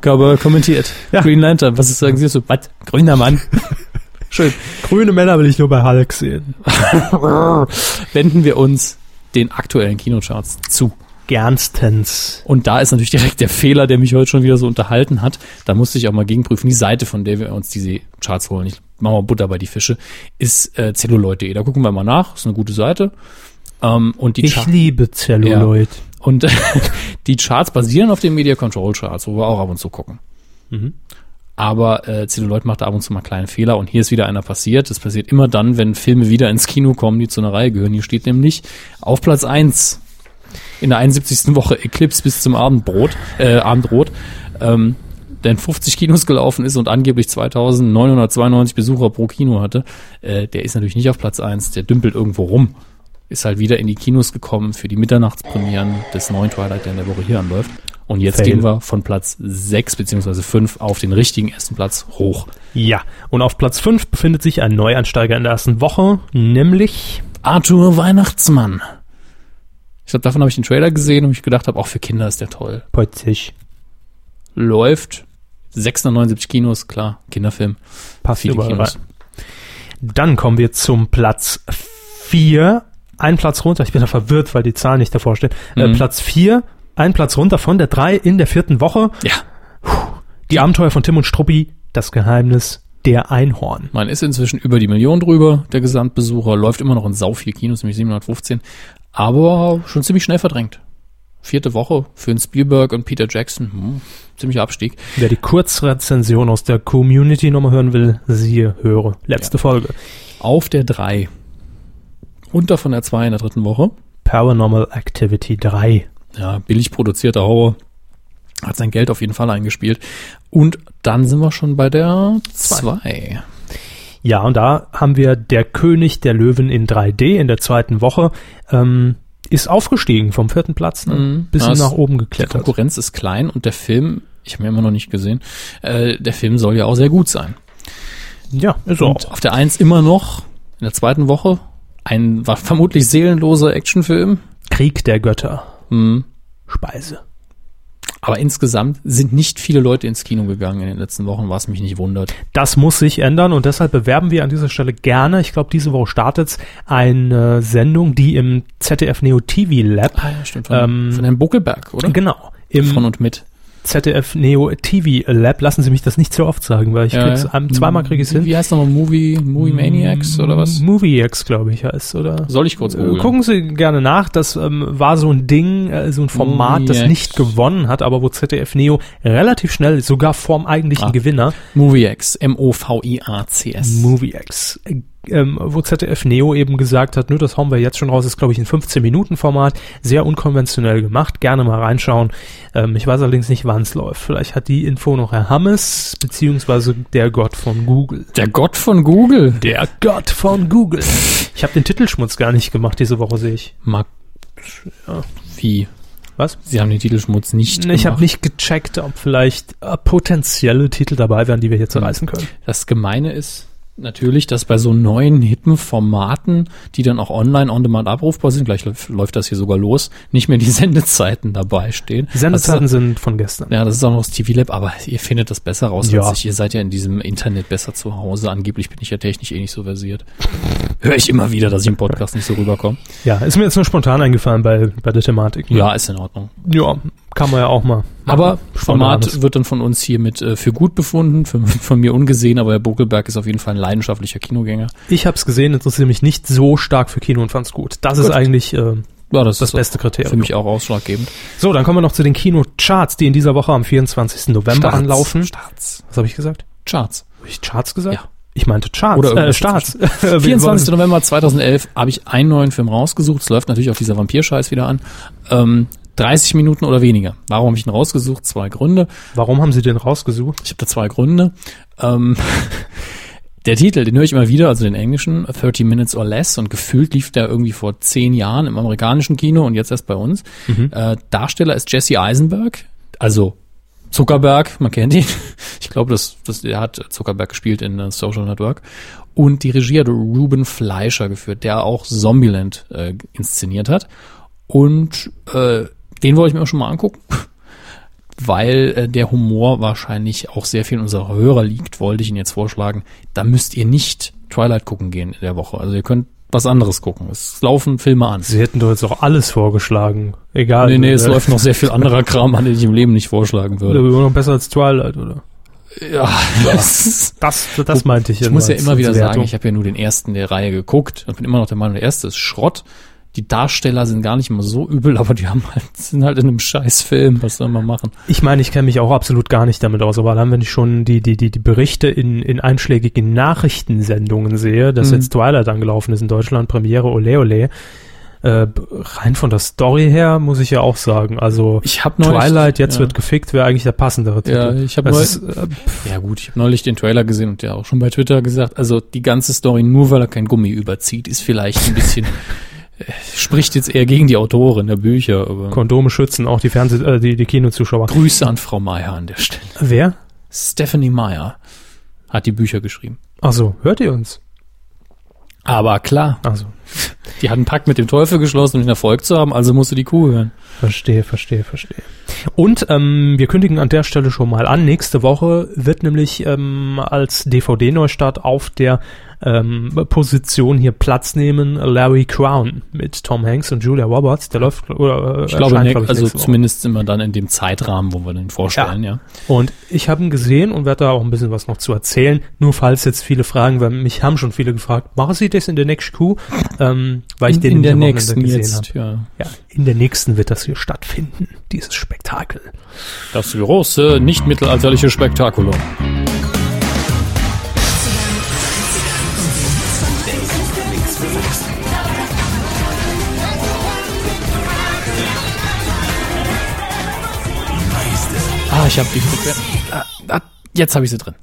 Cowboy kommentiert. Ja. Green Lantern, was ist sagen Sie so? Was? Grüner Mann. Schön. Grüne Männer will ich nur bei Hulk sehen. Wenden wir uns den aktuellen Kinocharts zu. Gernstens. Und da ist natürlich direkt der Fehler, der mich heute schon wieder so unterhalten hat. Da musste ich auch mal gegenprüfen. Die Seite, von der wir uns diese Charts holen, ich mache mal Butter bei die Fische, ist äh, celluloid.de. Da gucken wir mal nach. Ist eine gute Seite. Ähm, und die Ich Char- liebe Celluloid. und die Charts basieren auf den Media Control Charts, wo wir auch ab und zu gucken. Mhm. Aber äh, Celluloid macht ab und zu mal kleine Fehler und hier ist wieder einer passiert. Das passiert immer dann, wenn Filme wieder ins Kino kommen, die zu einer Reihe gehören. Hier steht nämlich auf Platz eins in der 71. Woche Eclipse bis zum Abendbrot, äh, Abendrot, ähm, der in 50 Kinos gelaufen ist und angeblich 2992 Besucher pro Kino hatte, äh, der ist natürlich nicht auf Platz eins, der dümpelt irgendwo rum. Ist halt wieder in die Kinos gekommen für die Mitternachtspremieren des neuen Twilight, der in der Woche hier anläuft. Und jetzt Fail. gehen wir von Platz 6 beziehungsweise 5 auf den richtigen ersten Platz hoch. Ja, und auf Platz 5 befindet sich ein Neuansteiger in der ersten Woche, nämlich Arthur Weihnachtsmann. Ich glaube, davon habe ich den Trailer gesehen und ich gedacht habe, auch für Kinder ist der toll. Potzig. Läuft 679 Kinos, klar, Kinderfilm. Passt Viele Kinos. rein. Dann kommen wir zum Platz 4. Ein Platz runter. Ich bin da verwirrt, weil die Zahlen nicht davor stehen. Äh, Mhm. Platz 4. Ein Platz runter von der 3 in der vierten Woche. Ja, Die Abenteuer von Tim und Struppi. Das Geheimnis der Einhorn. man ist inzwischen über die Million drüber, der Gesamtbesucher, läuft immer noch in sau vier Kinos, nämlich 715, aber schon ziemlich schnell verdrängt. Vierte Woche für einen Spielberg und Peter Jackson, hm, ziemlicher Abstieg. Wer die Kurzrezension aus der Community nochmal hören will, siehe, höre. Letzte Folge. Auf der 3. Runter von der 2 in der dritten Woche. Paranormal Activity 3. Ja, billig produzierter Horror. Hat sein Geld auf jeden Fall eingespielt. Und dann sind wir schon bei der 2. Ja, und da haben wir Der König der Löwen in 3D in der zweiten Woche. Ähm, ist aufgestiegen vom vierten Platz, ne? Mhm. bisschen Ja, nach oben Die geklettert. Konkurrenz ist klein und der Film, ich habe ihn immer noch nicht gesehen, äh, der Film soll ja auch sehr gut sein. Ja, ist Und auch. auf der 1 immer noch, in der zweiten Woche, ein war vermutlich seelenloser Actionfilm. Krieg der Götter. Hm. Speise. Aber insgesamt sind nicht viele Leute ins Kino gegangen in den letzten Wochen, was mich nicht wundert. Das muss sich ändern und deshalb bewerben wir an dieser Stelle gerne, ich glaube, diese Woche startet eine Sendung, die im ZDF Neo TV Lab, Ah ja, stimmt. Von, Ähm, von Herrn Buckelberg, oder? genau, im Von und mit. ZDF Neo TV Lab, lassen Sie mich das nicht so oft sagen, weil ich Ja, krieg's, ja. zweimal kriege ich es hin. Wie heißt nochmal Movie, Movie Maniacs oder was? Movie X, glaube ich, heißt, oder? Soll ich kurz googeln? Gucken Sie gerne nach. Das ähm, war so ein Ding, äh, so ein Format, das Movie nicht gewonnen hat, aber wo ZDF Neo relativ schnell, sogar vorm eigentlichen Ah. Gewinner, Movie X, M-O-V-I-A-C-S. Movie X, äh, ähm, wo ZDF Neo eben gesagt hat, nö, das hauen wir jetzt schon raus, ist glaube ich ein 15-Minuten-Format, sehr unkonventionell gemacht, gerne mal reinschauen. Ähm, ich weiß allerdings nicht, wann es läuft. Vielleicht hat die Info noch Herr Hammes, beziehungsweise der Gott von Google. Der Gott von Google. Der Gott von Google. Ich habe den Titelschmutz gar nicht gemacht diese Woche, sehe ich. Mag. Wie? Was? Sie haben den Titelschmutz nicht Ich habe nicht gecheckt, ob vielleicht äh, potenzielle Titel dabei wären, die wir hier zerreißen können. Das Gemeine ist natürlich, dass bei so neuen, hippen Formaten, die dann auch online on demand abrufbar sind, gleich läuft, das hier sogar los, nicht mehr die Sendezeiten dabei stehen. Die Sendezeiten Das sind von gestern. ja, das ist auch noch das TV Lab, aber ihr findet das besser raus Ja. als ich. Ihr seid ja in diesem Internet besser zu Hause. Angeblich bin ich ja technisch eh nicht so versiert. Höre ich immer wieder, dass ich im Podcast nicht so rüberkomme. Ja, ist mir jetzt nur spontan eingefallen bei, bei der Thematik. Ja, ist in Ordnung. Ja, kann man ja auch mal. Aber Format Spontanes. wird dann von uns hier mit äh, für gut befunden, für, von mir ungesehen, aber Herr Buckelberg ist auf jeden Fall ein leidenschaftlicher Kinogänger. Ich habe es gesehen, interessiere mich nicht so stark für Kino und fand's gut. Das ist Gut. eigentlich äh, Ja, das, das ist beste Kriterium. für mich auch ausschlaggebend. So, dann kommen wir noch zu den Kinocharts, die in dieser Woche am 24. November Starts. anlaufen. Starts. Was habe ich gesagt? Charts. Habe ich Charts gesagt? Ja. Ich meinte Charts. Oder äh, Starts. 24. November 2011 habe ich einen neuen Film rausgesucht. Es läuft natürlich auf dieser Vampirscheiß wieder an. Ähm, 30 Minuten oder weniger. Warum habe ich ihn rausgesucht? Zwei Gründe. Warum haben Sie den rausgesucht? Ich habe da zwei Gründe. Ähm, der Titel, den höre ich immer wieder, also den englischen, 30 Minutes or Less. Und gefühlt lief der irgendwie vor zehn Jahren im amerikanischen Kino und jetzt erst bei uns. Äh, Darsteller ist Jesse Eisenberg, also Zuckerberg, man kennt ihn. Ich glaube, das, das, er hat Zuckerberg gespielt in äh, Social Network. Und die Regie hat Ruben Fleischer geführt, der auch Zombieland äh, inszeniert hat. Und äh, den wollte ich mir auch schon mal angucken. weil äh, der Humor wahrscheinlich auch sehr viel in unserer Hörer liegt, wollte ich Ihnen jetzt vorschlagen, da müsst ihr nicht Twilight gucken gehen in der Woche. Also ihr könnt was anderes gucken. Es laufen Filme an. Sie hätten doch jetzt auch alles vorgeschlagen. Egal. Nee, nee, es äh, läuft noch sehr viel anderer Kram an, den ich im Leben nicht vorschlagen Oder würde. immer noch besser als Twilight, oder? Ja, das, Das, das meinte ich. ich muss ja immer wieder sagen, ich habe ja nur den ersten der Reihe geguckt und bin immer noch der Meinung, der erste ist Schrott. Die Darsteller sind gar nicht immer so übel, aber die haben halt, sind halt in einem scheiß Film. Was soll man machen? Ich meine, ich kenne mich auch absolut gar nicht damit aus, aber dann, wenn ich schon die, die, die, die Berichte in, in einschlägigen Nachrichtensendungen sehe, dass Mhm. jetzt Twilight angelaufen ist in Deutschland, Premiere, ole ole, äh, rein von der Story her muss ich ja auch sagen, also Ich habe neulich, Twilight, jetzt ja. wird gefickt, wäre eigentlich der passendere Titel. Ja, ich habe neulich, äh, Ja gut, ich habe neulich den Trailer gesehen und der auch schon bei Twitter gesagt, also die ganze Story, nur weil er kein Gummi überzieht, ist vielleicht ein bisschen, spricht jetzt eher gegen die Autorin der Bücher, aber Kondome schützen auch die Fernseh, äh, die, die Kinozuschauer. Grüße an Frau Meyer an der Stelle. Wer? Stephanie Meyer hat die Bücher geschrieben. Also, hört ihr uns? Aber klar, Also, die hat einen Pakt mit dem Teufel geschlossen, um den Erfolg zu haben, also musste die Kuh hören. Verstehe, verstehe, verstehe. Und ähm, wir kündigen an der Stelle schon mal an. Nächste Woche wird nämlich ähm, als DVD-Neustart auf der ähm, Position hier Platz nehmen Larry Crown mit Tom Hanks und Julia Roberts. Der läuft oder äh, Ich glaube, ne, glaub ich, also zumindest sind wir dann in dem Zeitrahmen, wo wir den vorstellen, ja. Und ich habe ihn gesehen und werde da auch ein bisschen was noch zu erzählen. Nur falls jetzt viele fragen, weil mich haben schon viele gefragt, machen Sie das in der nächsten Coup? Ähm, weil ich den in der nächsten gesehen habe. jetzt, ja. Ja, in der nächsten wird das hier stattfinden, dieses Spektakel. Das große, nicht mittelalterliche Spektakulum. Ah, ich habe die Frequenz. Ah, ah, jetzt habe ich sie drin.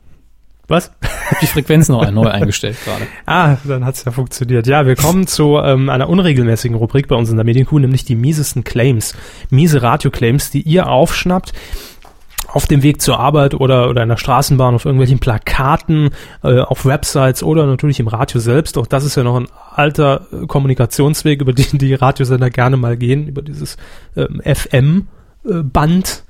Was? Ich habe die Frequenz noch neu eingestellt gerade. Ah, dann hat's ja funktioniert. Ja, wir kommen zu ähm, einer unregelmäßigen Rubrik bei uns in der Medienkuh, nämlich die miesesten Claims. Miese Radio-Claims, die ihr aufschnappt auf dem Weg zur Arbeit oder, oder in der Straßenbahn, auf irgendwelchen Plakaten, äh, auf Websites oder natürlich im Radio selbst. Auch das ist ja noch ein alter äh, Kommunikationsweg, über den die Radiosender gerne mal gehen, über dieses ähm, FM-Band.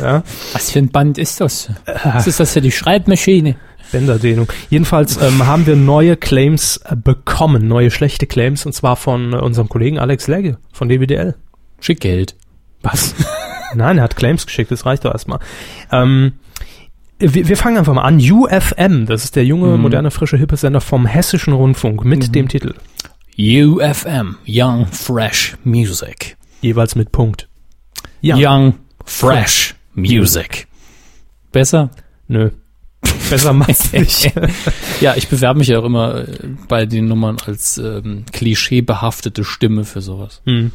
Ja. Was für ein Band ist das? Was ist das für die Schreibmaschine? Bänderdehnung. Jedenfalls ähm, haben wir neue Claims äh, bekommen, neue schlechte Claims, und zwar von äh, unserem Kollegen Alex Legge von DWDL. Schick Geld. Was? Nein, er hat Claims geschickt, das reicht doch erstmal. Ähm, wir, wir fangen einfach mal an. UFM, das ist der junge, Mhm. moderne, frische, hippe Sender vom Hessischen Rundfunk mit dem Titel, UFM, Young Fresh Music. jeweils mit Punkt. Ja, Young Fresh Music. Besser? nö. Besser meist nicht. Ja, ich bewerbe mich ja auch immer äh, bei den Nummern als ähm, klischeebehaftete Stimme für sowas. Hm.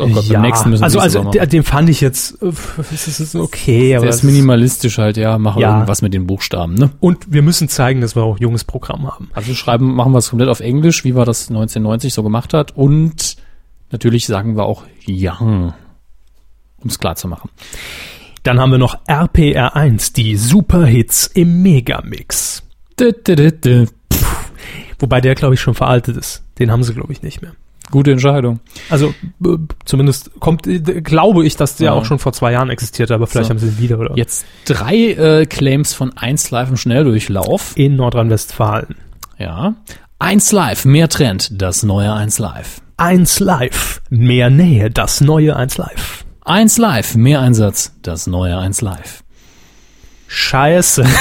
Oh Gott, ja, also, also machen. den fand ich jetzt, äh, es ist okay, aber Der ist minimalistisch halt, ja, mach Ja. irgendwas mit den Buchstaben, ne? und wir müssen zeigen, dass wir auch junges Programm haben. Also schreiben, machen wir es komplett auf Englisch, wie wir das 1990 so gemacht hat. Und natürlich sagen wir auch Young, um es klar zu machen. Dann haben wir noch RPR1, die Superhits im Megamix. Dü, dü, dü. Wobei der, glaube ich, schon veraltet ist. Den haben sie, glaube ich, nicht mehr. Gute Entscheidung. Also zumindest kommt, äh, glaube ich, dass der Ja. auch schon vor zwei Jahren existierte, aber vielleicht So. haben sie ihn wieder oder Jetzt drei äh, Claims von 1 Live im Schnelldurchlauf. in Nordrhein-Westfalen. Ja. 1 Live, mehr Trend, das neue 1 Live. 1 Live, mehr Nähe, das neue 1 Live. 1 Live, mehr Einsatz, das neue 1 Live. Scheiße.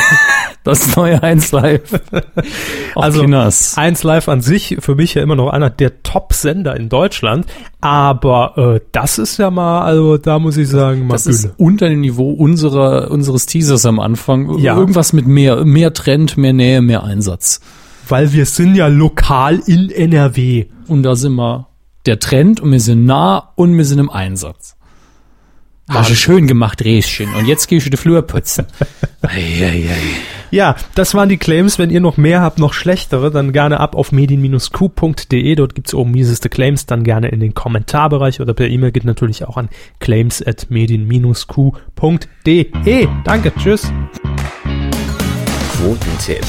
Das neue 1 Live. Auf Also, Kinders. 1 Live an sich für mich ja immer noch einer der Top-Sender in Deutschland, aber äh, das ist ja mal, also da muss ich sagen, mal Das ist unter dem Niveau unserer, unseres Teasers am Anfang. Ja. Irgendwas mit mehr, mehr Trend, mehr Nähe, mehr Einsatz. Weil wir sind ja lokal in NRW. Und da sind wir der Trend und wir sind nah und wir sind im Einsatz. Hast du schön gemacht, Räschen. Und jetzt gehst du den Flur putzen. Ja, das waren die Claims. Wenn ihr noch mehr habt, noch schlechtere, dann gerne ab auf medien-q.de. Dort gibt's oben mieseste Claims. Dann gerne in den Kommentarbereich oder per E-Mail geht natürlich auch an claims at medien-q.de. Danke, tschüss. Quotentipp.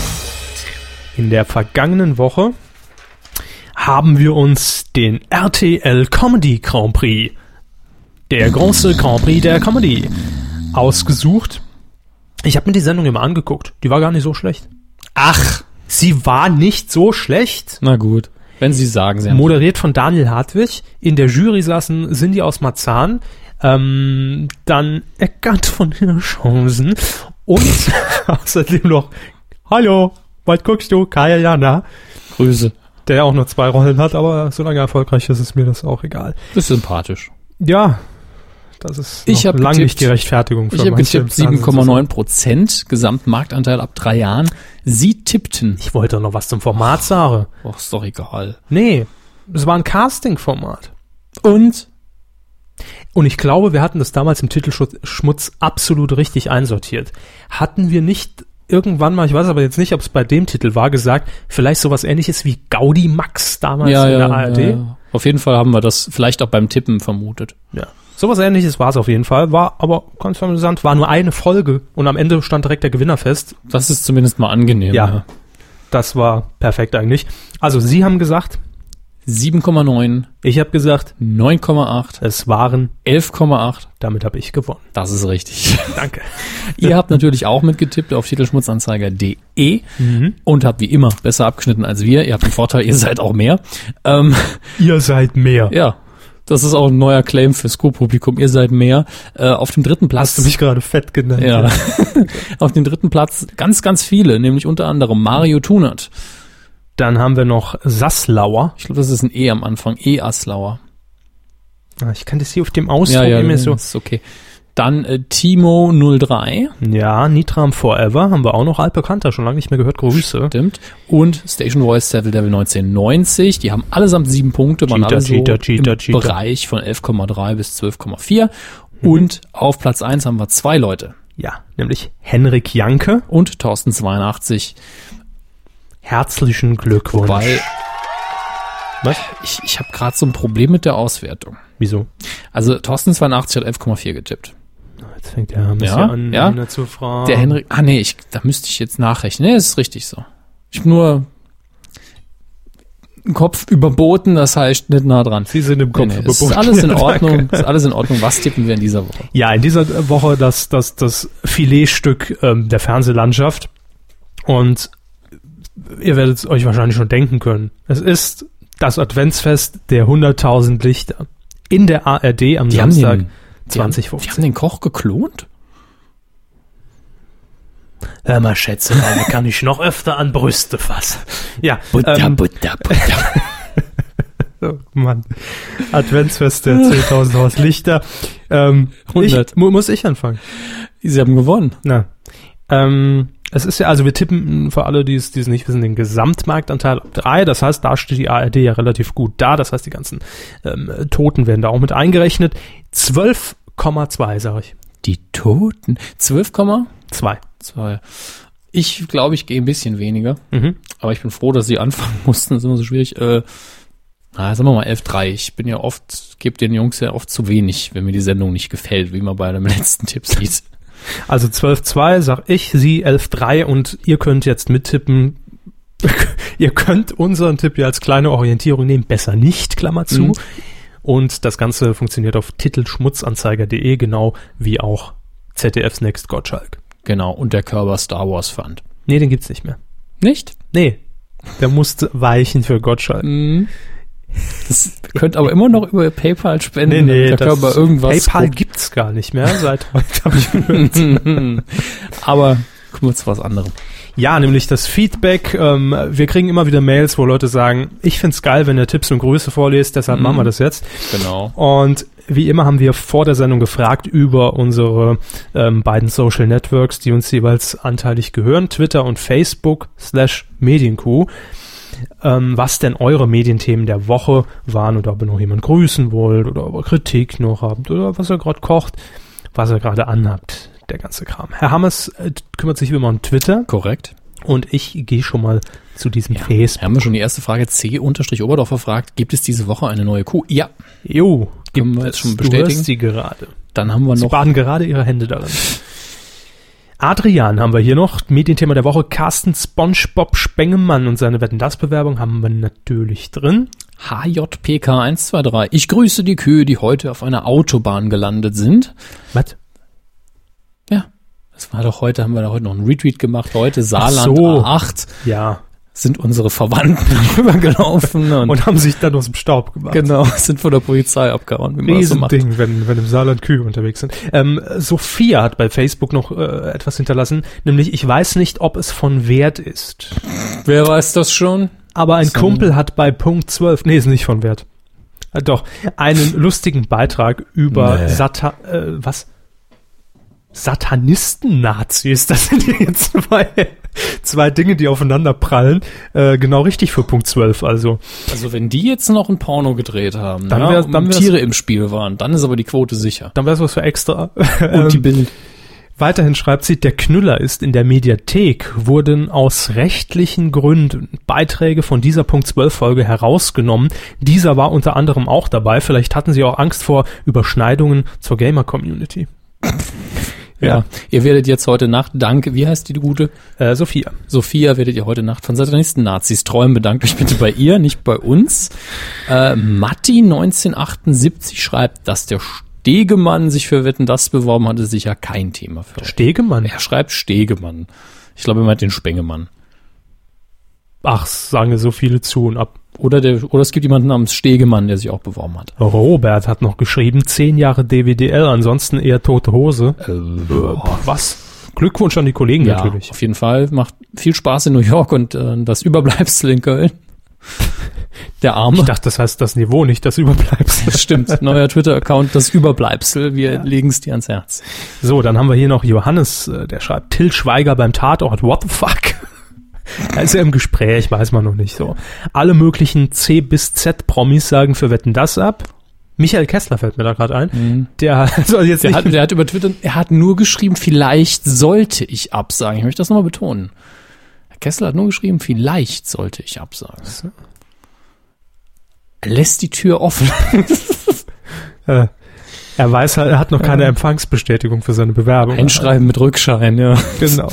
In der vergangenen Woche haben wir uns den RTL Comedy Grand Prix Der große Grand Prix der Comedy. Ausgesucht. Ich habe mir die Sendung immer angeguckt. Die war gar nicht so schlecht. Ach, Sie war nicht so schlecht. na gut. Wenn Sie sagen, Sie haben Moderiert von Daniel Hartwig. In der Jury saßen Cindy aus Marzahn. Ähm, dann Eckart von Hirschhausen. Und außerdem noch, hallo, was guckst du? Kaya Jana. Grüße. Der auch nur zwei Rollen hat, aber solange er erfolgreich ist, ist mir das auch egal. Ist sympathisch. Ja, das ist Ich noch hab lang getippt- nicht die Rechtfertigung für Ich habe getippt im Fernsehen. 7,9 Prozent Gesamtmarktanteil ab drei Jahren. Sie tippten. Ich wollte doch noch was zum Format sagen. Och, ist doch egal. Nee, es war ein Casting-Format. Und? Und ich glaube, wir hatten das damals im Titelschmutz absolut richtig einsortiert. Hatten wir nicht irgendwann mal, ich weiß aber jetzt nicht, ob es bei dem Titel war, gesagt, vielleicht sowas ähnliches wie Gaudi Max damals Ja, in ja, der ARD? ja, ja. Auf jeden Fall haben wir das vielleicht auch beim Tippen vermutet. Ja. Sowas ähnliches war es auf jeden Fall, war aber ganz amüsant, war nur eine Folge und am Ende stand direkt der Gewinner fest. Das ist zumindest mal angenehm. Ja. Das war perfekt eigentlich. Also Sie haben gesagt, 7,9, ich habe gesagt, 9,8, es waren, 11,8. damit habe ich gewonnen. Das ist richtig. Danke. Ihr habt natürlich auch mitgetippt auf titelschmutzanzeiger.de Mhm. und habt wie immer besser abgeschnitten als wir. Ihr habt den Vorteil, ihr seid auch mehr. Ähm, Ihr seid mehr. ja, das ist auch ein neuer Claim fürs Co-Publikum. Ihr seid mehr. Äh, auf dem dritten Platz. Hast du mich gerade fett genannt? ja. auf dem dritten Platz ganz, ganz viele, nämlich unter anderem Mario Tunert. Dann haben wir noch Sasslauer. Ich glaube, das ist ein E am Anfang. E Aslauer. Ah, Ich kann das hier auf dem Ausdruck immer so. ist okay. Dann äh, Timo 03. Ja, Nitram Forever haben wir auch noch altbekannter, schon lange nicht mehr gehört. Grüße. Stimmt. Und Station Voice Devil Devil 1990. Die haben allesamt sieben Punkte, waren Cheater, alle so Cheater, Cheater, im Cheater. Bereich von 11,3 bis 12,4. Mhm. Und auf Platz 1 haben wir zwei Leute. Ja, nämlich Henrik Janke. Und Thorsten 82. Herzlichen Glückwunsch. Wobei, Was? ich, ich habe gerade so ein Problem mit der Auswertung. Wieso? Also Thorsten 82 hat 11,4 getippt. Jetzt fängt der Hermes Ja, hier an, ja. Nina zu fragen. Der Henrik, ah nee, ich, da müsste ich jetzt nachrechnen. Nee, ist richtig so. Ich bin nur im Kopf überboten, das heißt nicht nah dran. Sie sind im Kopf Nee, nee, es ist überboten. alles in Ordnung. ist alles in Ordnung. Was tippen wir in dieser Woche? Ja, in dieser Woche das, das, das Filetstück ähm, der Fernsehlandschaft. Und ihr werdet es euch wahrscheinlich schon denken können. Es ist das Adventsfest der 100.000 Lichter in der ARD am Die haben Samstag den, die haben, die 2015. haben den Koch geklont? Hör mal, Schätze, da kann ich noch öfter an Brüste fassen. Ja, ähm, Butter, Butter. Oh Mann. Adventsfest der 10.000 Haus Lichter. Ähm, 100. Ich, mu muss ich anfangen? Sie haben gewonnen. Na. Ähm, es ist ja, also wir tippen für alle, die es, die es nicht wissen, den Gesamtmarktanteil auf drei. Das heißt, da steht die ARD ja relativ gut da. Das heißt, die ganzen ähm, Toten werden da auch mit eingerechnet. 12,2, sage ich. Die Toten. 12,2. Zwei. Ich glaube, ich gehe ein bisschen weniger. Mhm. Aber ich bin froh, dass sie anfangen mussten. Das ist immer so schwierig. Äh, na, sagen wir mal 11,3. Ich bin ja oft, gebe den Jungs ja oft zu wenig, wenn mir die Sendung nicht gefällt, wie man bei dem letzten Tipp sieht. Also 12,2 sag ich, sie 11,3 und ihr könnt jetzt mittippen. ihr könnt unseren Tipp ja als kleine Orientierung nehmen. Besser nicht, Klammer zu. Mhm. Und das Ganze funktioniert auf titelschmutzanzeiger.de, genau wie auch ZDFs Next Gottschalk. Genau. Und der Körper Star Wars Fund. Nee, den gibt's nicht mehr. Nicht? Nee, der musste weichen für Gottschalk. Mhm. Das könnt aber immer noch über PayPal spenden. der das Körper irgendwas. PayPal gibt's gar nicht mehr seit heute, habe ich gehört. aber kommen wir zu was anderem. Ja, nämlich das Feedback. Ähm, wir kriegen immer wieder Mails, wo Leute sagen, ich find's geil, wenn ihr Tipps und Grüße vorlest, deshalb Mhm. machen wir das jetzt. Genau. Und wie immer haben wir vor der Sendung gefragt über unsere ähm, beiden Social Networks, die uns jeweils anteilig gehören, Twitter und Facebook slash Medienkuh, ähm, was denn eure Medienthemen der Woche waren oder ob ihr noch jemand grüßen wollt oder ob ihr Kritik noch habt oder was ihr gerade kocht, was ihr gerade anhabt, der ganze Kram. Herr Hammers äh, kümmert sich immer um Twitter Korrekt. und ich gehe schon mal zu diesem Ja. Facebook. Haben wir schon die erste Frage. C-Oberdorfer fragt, gibt es diese Woche eine neue Kuh? Ja. Jo, Können wir gibt jetzt es. schon Du bestätigen? hörst sie gerade. Dann haben wir Sie noch baden gerade ihre Hände darin. Adrian haben wir hier noch. Medienthema der Woche. Carsten SpongeBob Spengemann und seine Wetten das Bewerbung haben wir natürlich drin. HJPK123. Ich grüße die Kühe, die heute auf einer Autobahn gelandet sind. Was? Das war doch heute, haben wir da heute noch einen Retweet gemacht. Heute Saarland so. A8 Ja. sind unsere Verwandten rübergelaufen und, Und haben sich dann aus dem Staub gemacht. genau, sind von der Polizei abgehauen, wie man das so macht. Wenn, wenn im Saarland Kühe unterwegs sind. Ähm, Sophia hat bei Facebook noch äh, etwas hinterlassen, nämlich ich weiß nicht, ob es von Wert ist. Wer weiß das schon? Aber ein So. Kumpel hat bei Punkt 12, nee, ist nicht von Wert. Äh, doch, einen lustigen Beitrag über Nee. Sata, äh, was? Satanisten-Nazis, das sind ja jetzt zwei, zwei Dinge, die aufeinander prallen. Äh, genau richtig für Punkt 12, also. Also wenn die jetzt noch ein Porno gedreht haben, Dann ja, wär's- und dann Tiere im Spiel waren, dann ist aber die Quote sicher. Dann wär's was für extra. Und die Ähm, Bild. Weiterhin schreibt sie, der Knüller ist in der Mediathek, wurden aus rechtlichen Gründen Beiträge von dieser Punkt 12 Folge herausgenommen. Dieser war unter anderem auch dabei. Vielleicht hatten sie auch Angst vor Überschneidungen zur Gamer-Community. Ja. Ihr werdet jetzt heute Nacht, danke, wie heißt die gute? Äh, Sophia. Sophia werdet ihr heute Nacht von Satanisten Nazis träumen. Bedankt euch bitte bei ihr, nicht bei uns. Äh, Matti 1978 schreibt, dass der Stegemann sich für Wetten das beworben hatte, sicher kein Thema für euch. Stegemann. Er schreibt Stegemann. Ich glaube, er meint den Spengemann. Ach, sagen so viele zu und ab. Oder der, oder es gibt jemanden namens Stegemann, der sich auch beworben hat. Robert hat noch geschrieben, zehn Jahre DWDL, ansonsten eher tote Hose. Äh, Boah, was? Glückwunsch an die Kollegen ja, natürlich. auf jeden Fall. Macht viel Spaß in New York und äh, das Überbleibsel in Köln. Der Arme. Ich dachte, das heißt das Niveau, nicht das Überbleibsel. Das stimmt. Neuer Twitter-Account, das Überbleibsel. Wir legen es dir ans Herz. So, dann haben wir hier noch Johannes, äh, der schreibt, Till Schweiger beim Tatort, what the fuck? Er ist ja im Gespräch, weiß man noch nicht so. Alle möglichen C bis Z Promis sagen für Wetten das ab. Michael Kessler fällt mir da gerade ein. Der soll jetzt Der hat, der hat über Twitter, er hat nur geschrieben, vielleicht sollte ich absagen. Ich möchte das nochmal betonen. Herr Kessler hat nur geschrieben, vielleicht sollte ich absagen. Er lässt die Tür offen. äh, er weiß halt, er hat noch keine Empfangsbestätigung für seine Bewerbung. Einschreiben mit Rückschein, ja. Genau.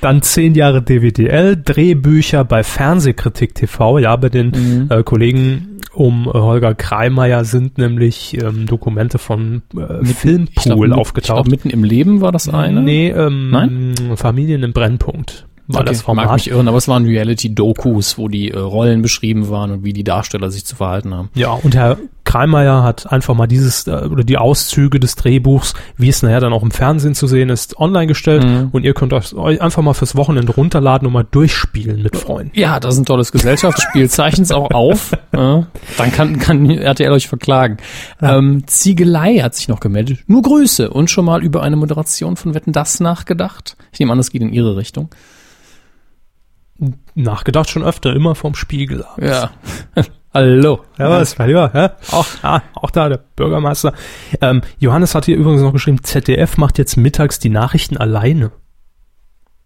Dann zehn Jahre DWDL, Drehbücher bei Fernsehkritik TV, ja, bei den äh, Kollegen um äh, Holger Kreimeier sind nämlich ähm, Dokumente von äh, Filmpool Ich glaub, mit- Ich aufgetaucht. glaube, mitten im Leben war das eine. Nee, ähm, Nein? Familien im Brennpunkt war Okay, das Mag Format. mich irren, aber es waren Reality-Dokus, wo die äh, Rollen beschrieben waren und wie die Darsteller sich zu verhalten haben. Ja, und Herr Kreimeier hat einfach mal dieses äh, oder die Auszüge des Drehbuchs, wie es nachher dann auch im Fernsehen zu sehen ist, online gestellt Mhm. und ihr könnt euch euch einfach mal fürs Wochenende runterladen und mal durchspielen mit Freunden. Ja, das ist ein tolles Gesellschaftsspiel. Zeichens auch auf. Ja, dann kann, kann RTL euch verklagen. Ähm, Ziegelei hat sich noch gemeldet. Nur Grüße und schon mal über eine Moderation von Wetten das nachgedacht. Ich nehme an, das geht in ihre Richtung. Nachgedacht schon öfter, immer vom Spiegel. Ja. Hallo. Ja, was, mein Lieber, ja? Auch, ah, auch da, der Bürgermeister. Ähm, Johannes hat hier übrigens noch geschrieben, ZDF macht jetzt mittags die Nachrichten alleine.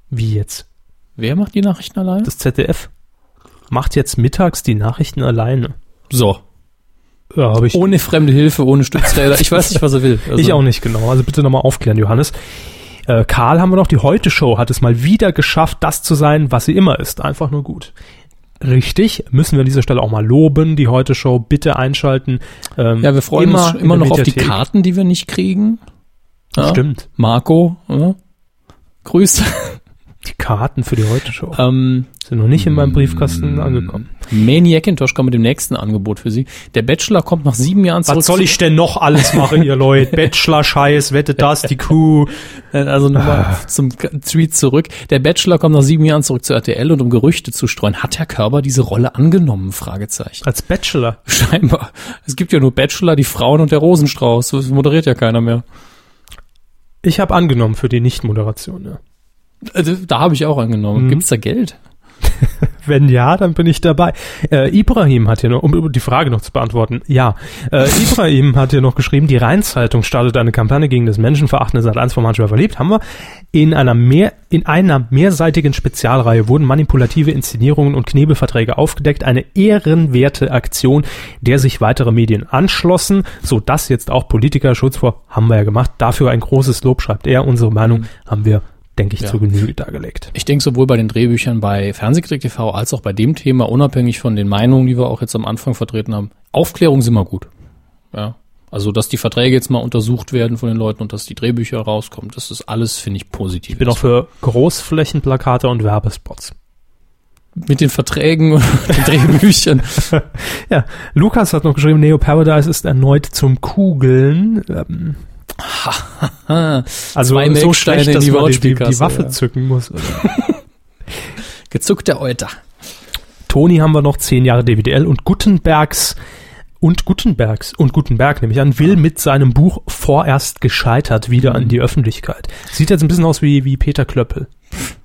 Wie jetzt? Wer macht die Nachrichten allein? Das ZDF macht jetzt mittags die Nachrichten alleine. So. Ja, habe ich, Ohne fremde Hilfe, ohne Stützräder. Ich weiß nicht, was er will. Also, ich auch nicht genau. Also bitte nochmal aufklären, Johannes. Äh, Karl haben wir noch, die Heute-Show hat es mal wieder geschafft, das zu sein, was sie immer ist. Einfach nur gut. Richtig, müssen wir an dieser Stelle auch mal loben, die Heute-Show, bitte einschalten. Ähm, Ja, wir freuen immer uns immer noch auf die Mediathek. Karten, die wir nicht kriegen. Ja. Stimmt, Marco, ja. Grüße. Die Karten für die Heute-Show Ähm, sind noch nicht in meinem Mm. Briefkasten angekommen. Maniacintosh kommt mit dem nächsten Angebot für Sie. Der Bachelor kommt nach sieben Jahren zurück. Was soll ich denn noch alles machen, ihr Leute? Bachelor-Scheiß, wette das, die Kuh. Äh, Also nochmal zum K- Tweet zurück. Der Bachelor kommt nach sieben Jahren zurück zu RTL und um Gerüchte zu streuen, hat Herr Körber diese Rolle angenommen? Fragezeichen. Als Bachelor. Scheinbar. Es gibt ja nur Bachelor, die Frauen und der Rosenstrauß. Das moderiert ja keiner mehr. Ich habe angenommen für die Nicht-Moderation, ja. Also, da habe ich auch angenommen. Mhm. Gibt's da Geld? Wenn ja, dann bin ich dabei. Äh, Ibrahim hat hier noch, um die Frage noch zu beantworten, ja. Äh, Ibrahim hat hier noch geschrieben, die Rheinzeitung startet eine Kampagne gegen das menschenverachtende Sat 1 von manchmal verliebt. Haben wir. In einer mehr, in einer mehrseitigen Spezialreihe wurden manipulative Inszenierungen und Knebelverträge aufgedeckt. Eine ehrenwerte Aktion, der sich weitere Medien anschlossen, so dass jetzt auch Politiker Schutz vor, haben wir ja gemacht. Dafür ein großes Lob, schreibt er. Unsere Meinung haben wir denke ich, Ja. zur Genüge dargelegt. Ich denke sowohl bei den Drehbüchern bei Fernsehkritik TV als auch bei dem Thema, unabhängig von den Meinungen, die wir auch jetzt am Anfang vertreten haben, Aufklärung ist immer gut. Ja. Also, dass die Verträge jetzt mal untersucht werden von den Leuten und dass die Drehbücher rauskommen, das ist alles, finde ich, positiv. Ich bin auch für Großflächenplakate und Werbespots. Mit den Verträgen und den Drehbüchern. Ja, Lukas hat noch geschrieben, Neo Paradise ist erneut zum Kugeln. Ähm, also Zwei so schlecht, dass die man die, die, die Waffe ja. zücken muss. Gezuckter Euter. Toni haben wir noch, 10 Jahre DWDL und Gutenbergs und Gutenbergs und Gutenberg nehme ich an, will mit seinem Buch vorerst gescheitert wieder an die Öffentlichkeit. Sieht jetzt ein bisschen aus wie, wie Peter Klöppel.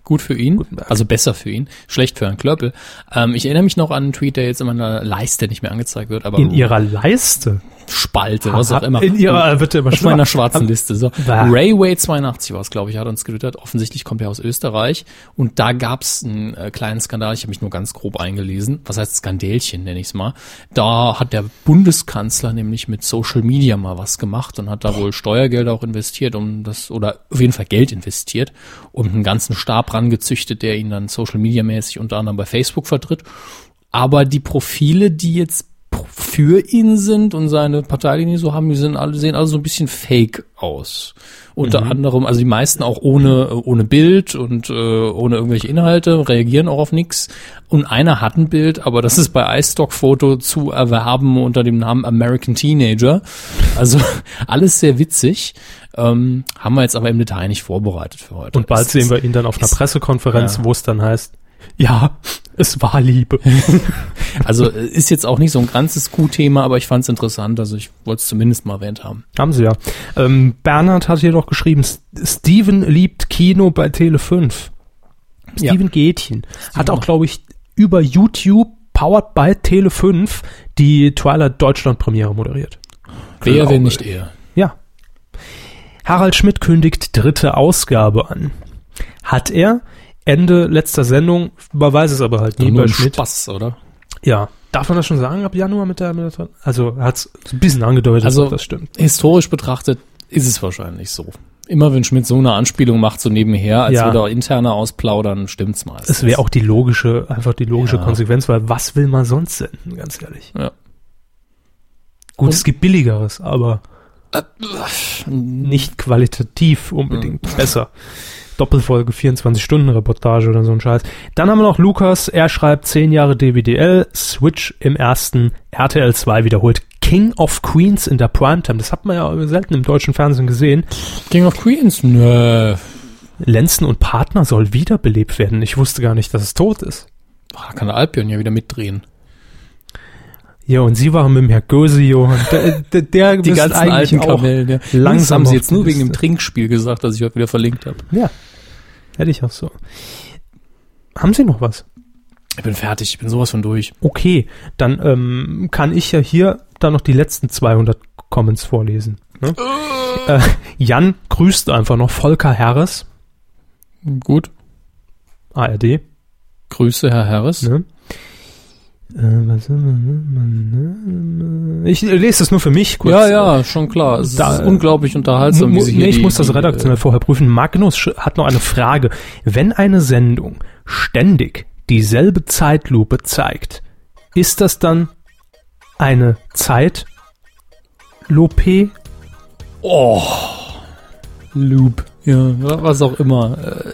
Gut für ihn, Gutenberg. also besser für ihn, schlecht für Herrn Klöppel. Ähm, ich erinnere mich noch an einen Tweet, der jetzt in meiner Leiste nicht mehr angezeigt wird, aber In ihrer Leiste. Spalte, was auch immer. In ihrer, wird immer auf meiner schwarzen Liste. So. Rayway 82 war es, glaube ich, hat uns getwittert. Offensichtlich kommt er aus Österreich. Und da gab es einen äh, kleinen Skandal. Ich habe mich nur ganz grob eingelesen. Was heißt Skandälchen, nenne ich es mal. Da hat der Bundeskanzler nämlich mit Social Media mal was gemacht und hat da wohl Steuergelder auch investiert, um das, oder auf jeden Fall Geld investiert und einen ganzen Stab rangezüchtet, der ihn dann Social Media mäßig unter anderem bei Facebook vertritt. Aber die Profile, die jetzt für ihn sind und seine Parteilinie so haben, die sind alle, sehen alle so ein bisschen fake aus. Unter anderem, also die meisten auch ohne, ohne Bild und äh, ohne irgendwelche Inhalte, reagieren auch auf nichts. Und einer hat ein Bild, aber das ist bei iStock-Foto zu erwerben unter dem Namen American Teenager. Also alles sehr witzig. Ähm, haben wir jetzt aber im Detail nicht vorbereitet für heute. Und bald Es sehen wir ihn dann auf einer Pressekonferenz, ja. wo es dann heißt, ja, es war Liebe. Also äh, ist jetzt auch nicht so ein ganzes Q-Thema, aber ich fand es interessant. Also ich wollte es zumindest mal erwähnt haben. Haben sie ja. Ähm, Bernhard hat hier doch geschrieben, Steven liebt Kino bei Tele 5. Ja. Steven Gätchen. Hat auch, glaube ich, über YouTube, powered by Tele 5, die Twilight Deutschland Premiere moderiert. Wer, wenn nicht er. Ja. Harald Schmidt kündigt dritte Ausgabe an. Hat er Ende letzter Sendung, man weiß es aber halt nie bei Schmidt. Spaß, oder? Ja. Darf man das schon sagen, ab Januar mit der, mit der also hat es ein bisschen angedeutet, Also- das stimmt. Historisch betrachtet ist es wahrscheinlich so. Immer wenn Schmidt so eine Anspielung macht, so nebenher, als Ja. würde er interner ausplaudern, stimmt's meistens. Es wäre auch die logische, einfach die logische Ja. Konsequenz, weil was will man sonst senden, ganz ehrlich. Ja. Gut, Und- es gibt billigeres, aber nicht qualitativ unbedingt besser. Doppelfolge 24-Stunden-Reportage oder so ein Scheiß. Dann haben wir noch Lukas, er schreibt 10 Jahre DWDL, Switch im ersten, RTL 2 wiederholt King of Queens in der Primetime. Das hat man ja selten im deutschen Fernsehen gesehen. King of Queens? Nö. Lenzen und Partner soll wiederbelebt werden. Ich wusste gar nicht, dass es tot ist. Ah, kann der Alpion ja wieder mitdrehen. Ja, und sie waren mit dem Herr Gösio. und Der, der, der Die ganzen alten auch Kamellen. Ja. langsam haben sie jetzt nur wegen dem. Trinkspiel gesagt, das ich heute wieder verlinkt habe. Ja, hätte ich auch so. Haben Sie noch was? Ich bin fertig, ich bin sowas von durch. Okay, dann ähm, kann ich ja hier dann noch die letzten 200 Comments vorlesen. Ne? Äh, Jan grüßt einfach noch Volker Harris, Gut. ARD. Grüße, Herr Harris. Ne? Äh, was, ich lese das nur für mich kurz. Ja, ja, schon klar. Es Da- ist unglaublich unterhaltsam, Mu- wie sie hier nee, ich muss das redaktionell vorher prüfen. Magnus hat noch eine Frage. Wenn eine Sendung ständig dieselbe Zeitlupe zeigt, ist das dann eine Zeitlupe? Oh. Loop. Ja, was auch immer. Äh,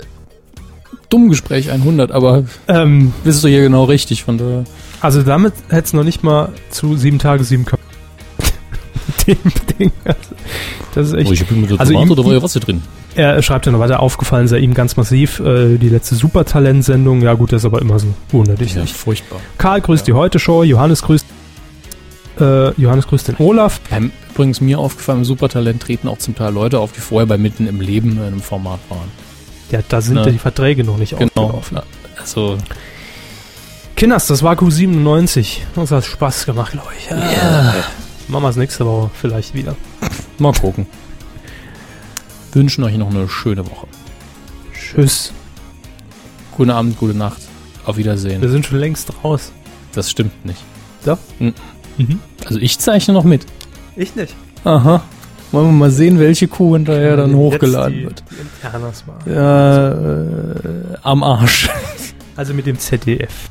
Dummgespräch 100, aber Ähm, bist du hier genau richtig von der. Also damit hätte es noch nicht mal zu sieben Tage, sieben Köpfe. Dem Ding. Also, Das ist echt. Oh, ich bin mit der Also Tomate, ihm- da war ja Wasser drin. Er schreibt ja noch weiter, aufgefallen sei ihm ganz massiv äh, die letzte Supertalent-Sendung. Ja gut, das ist aber immer so. Wundert dich Ja, nicht. furchtbar. Karl grüßt die Heute-Show, Johannes grüßt äh, Johannes grüßt den Olaf. Ähm, übrigens mir aufgefallen, im Supertalent treten auch zum Teil Leute auf, die vorher bei Mitten im Leben in einem Format waren. Ja, da sind Ja. ja die Verträge noch nicht Genau. aufgelaufen. Also, Kinders, das war Q97. Das hat Spaß gemacht, glaube ich. Ja. Machen wir es nächste Woche vielleicht wieder. mal gucken. Wünschen euch noch eine schöne Woche. Tschüss. Guten Abend, gute Nacht. Auf Wiedersehen. Wir sind schon längst raus. Das stimmt nicht. Doch? Mhm. Mhm. Also ich zeichne noch mit. Ich nicht. Aha. Wollen wir mal sehen, welche Kuh hinterher dann hochgeladen die, wird. Die Internas war. Ja, äh, am Arsch. Also mit dem ZDF.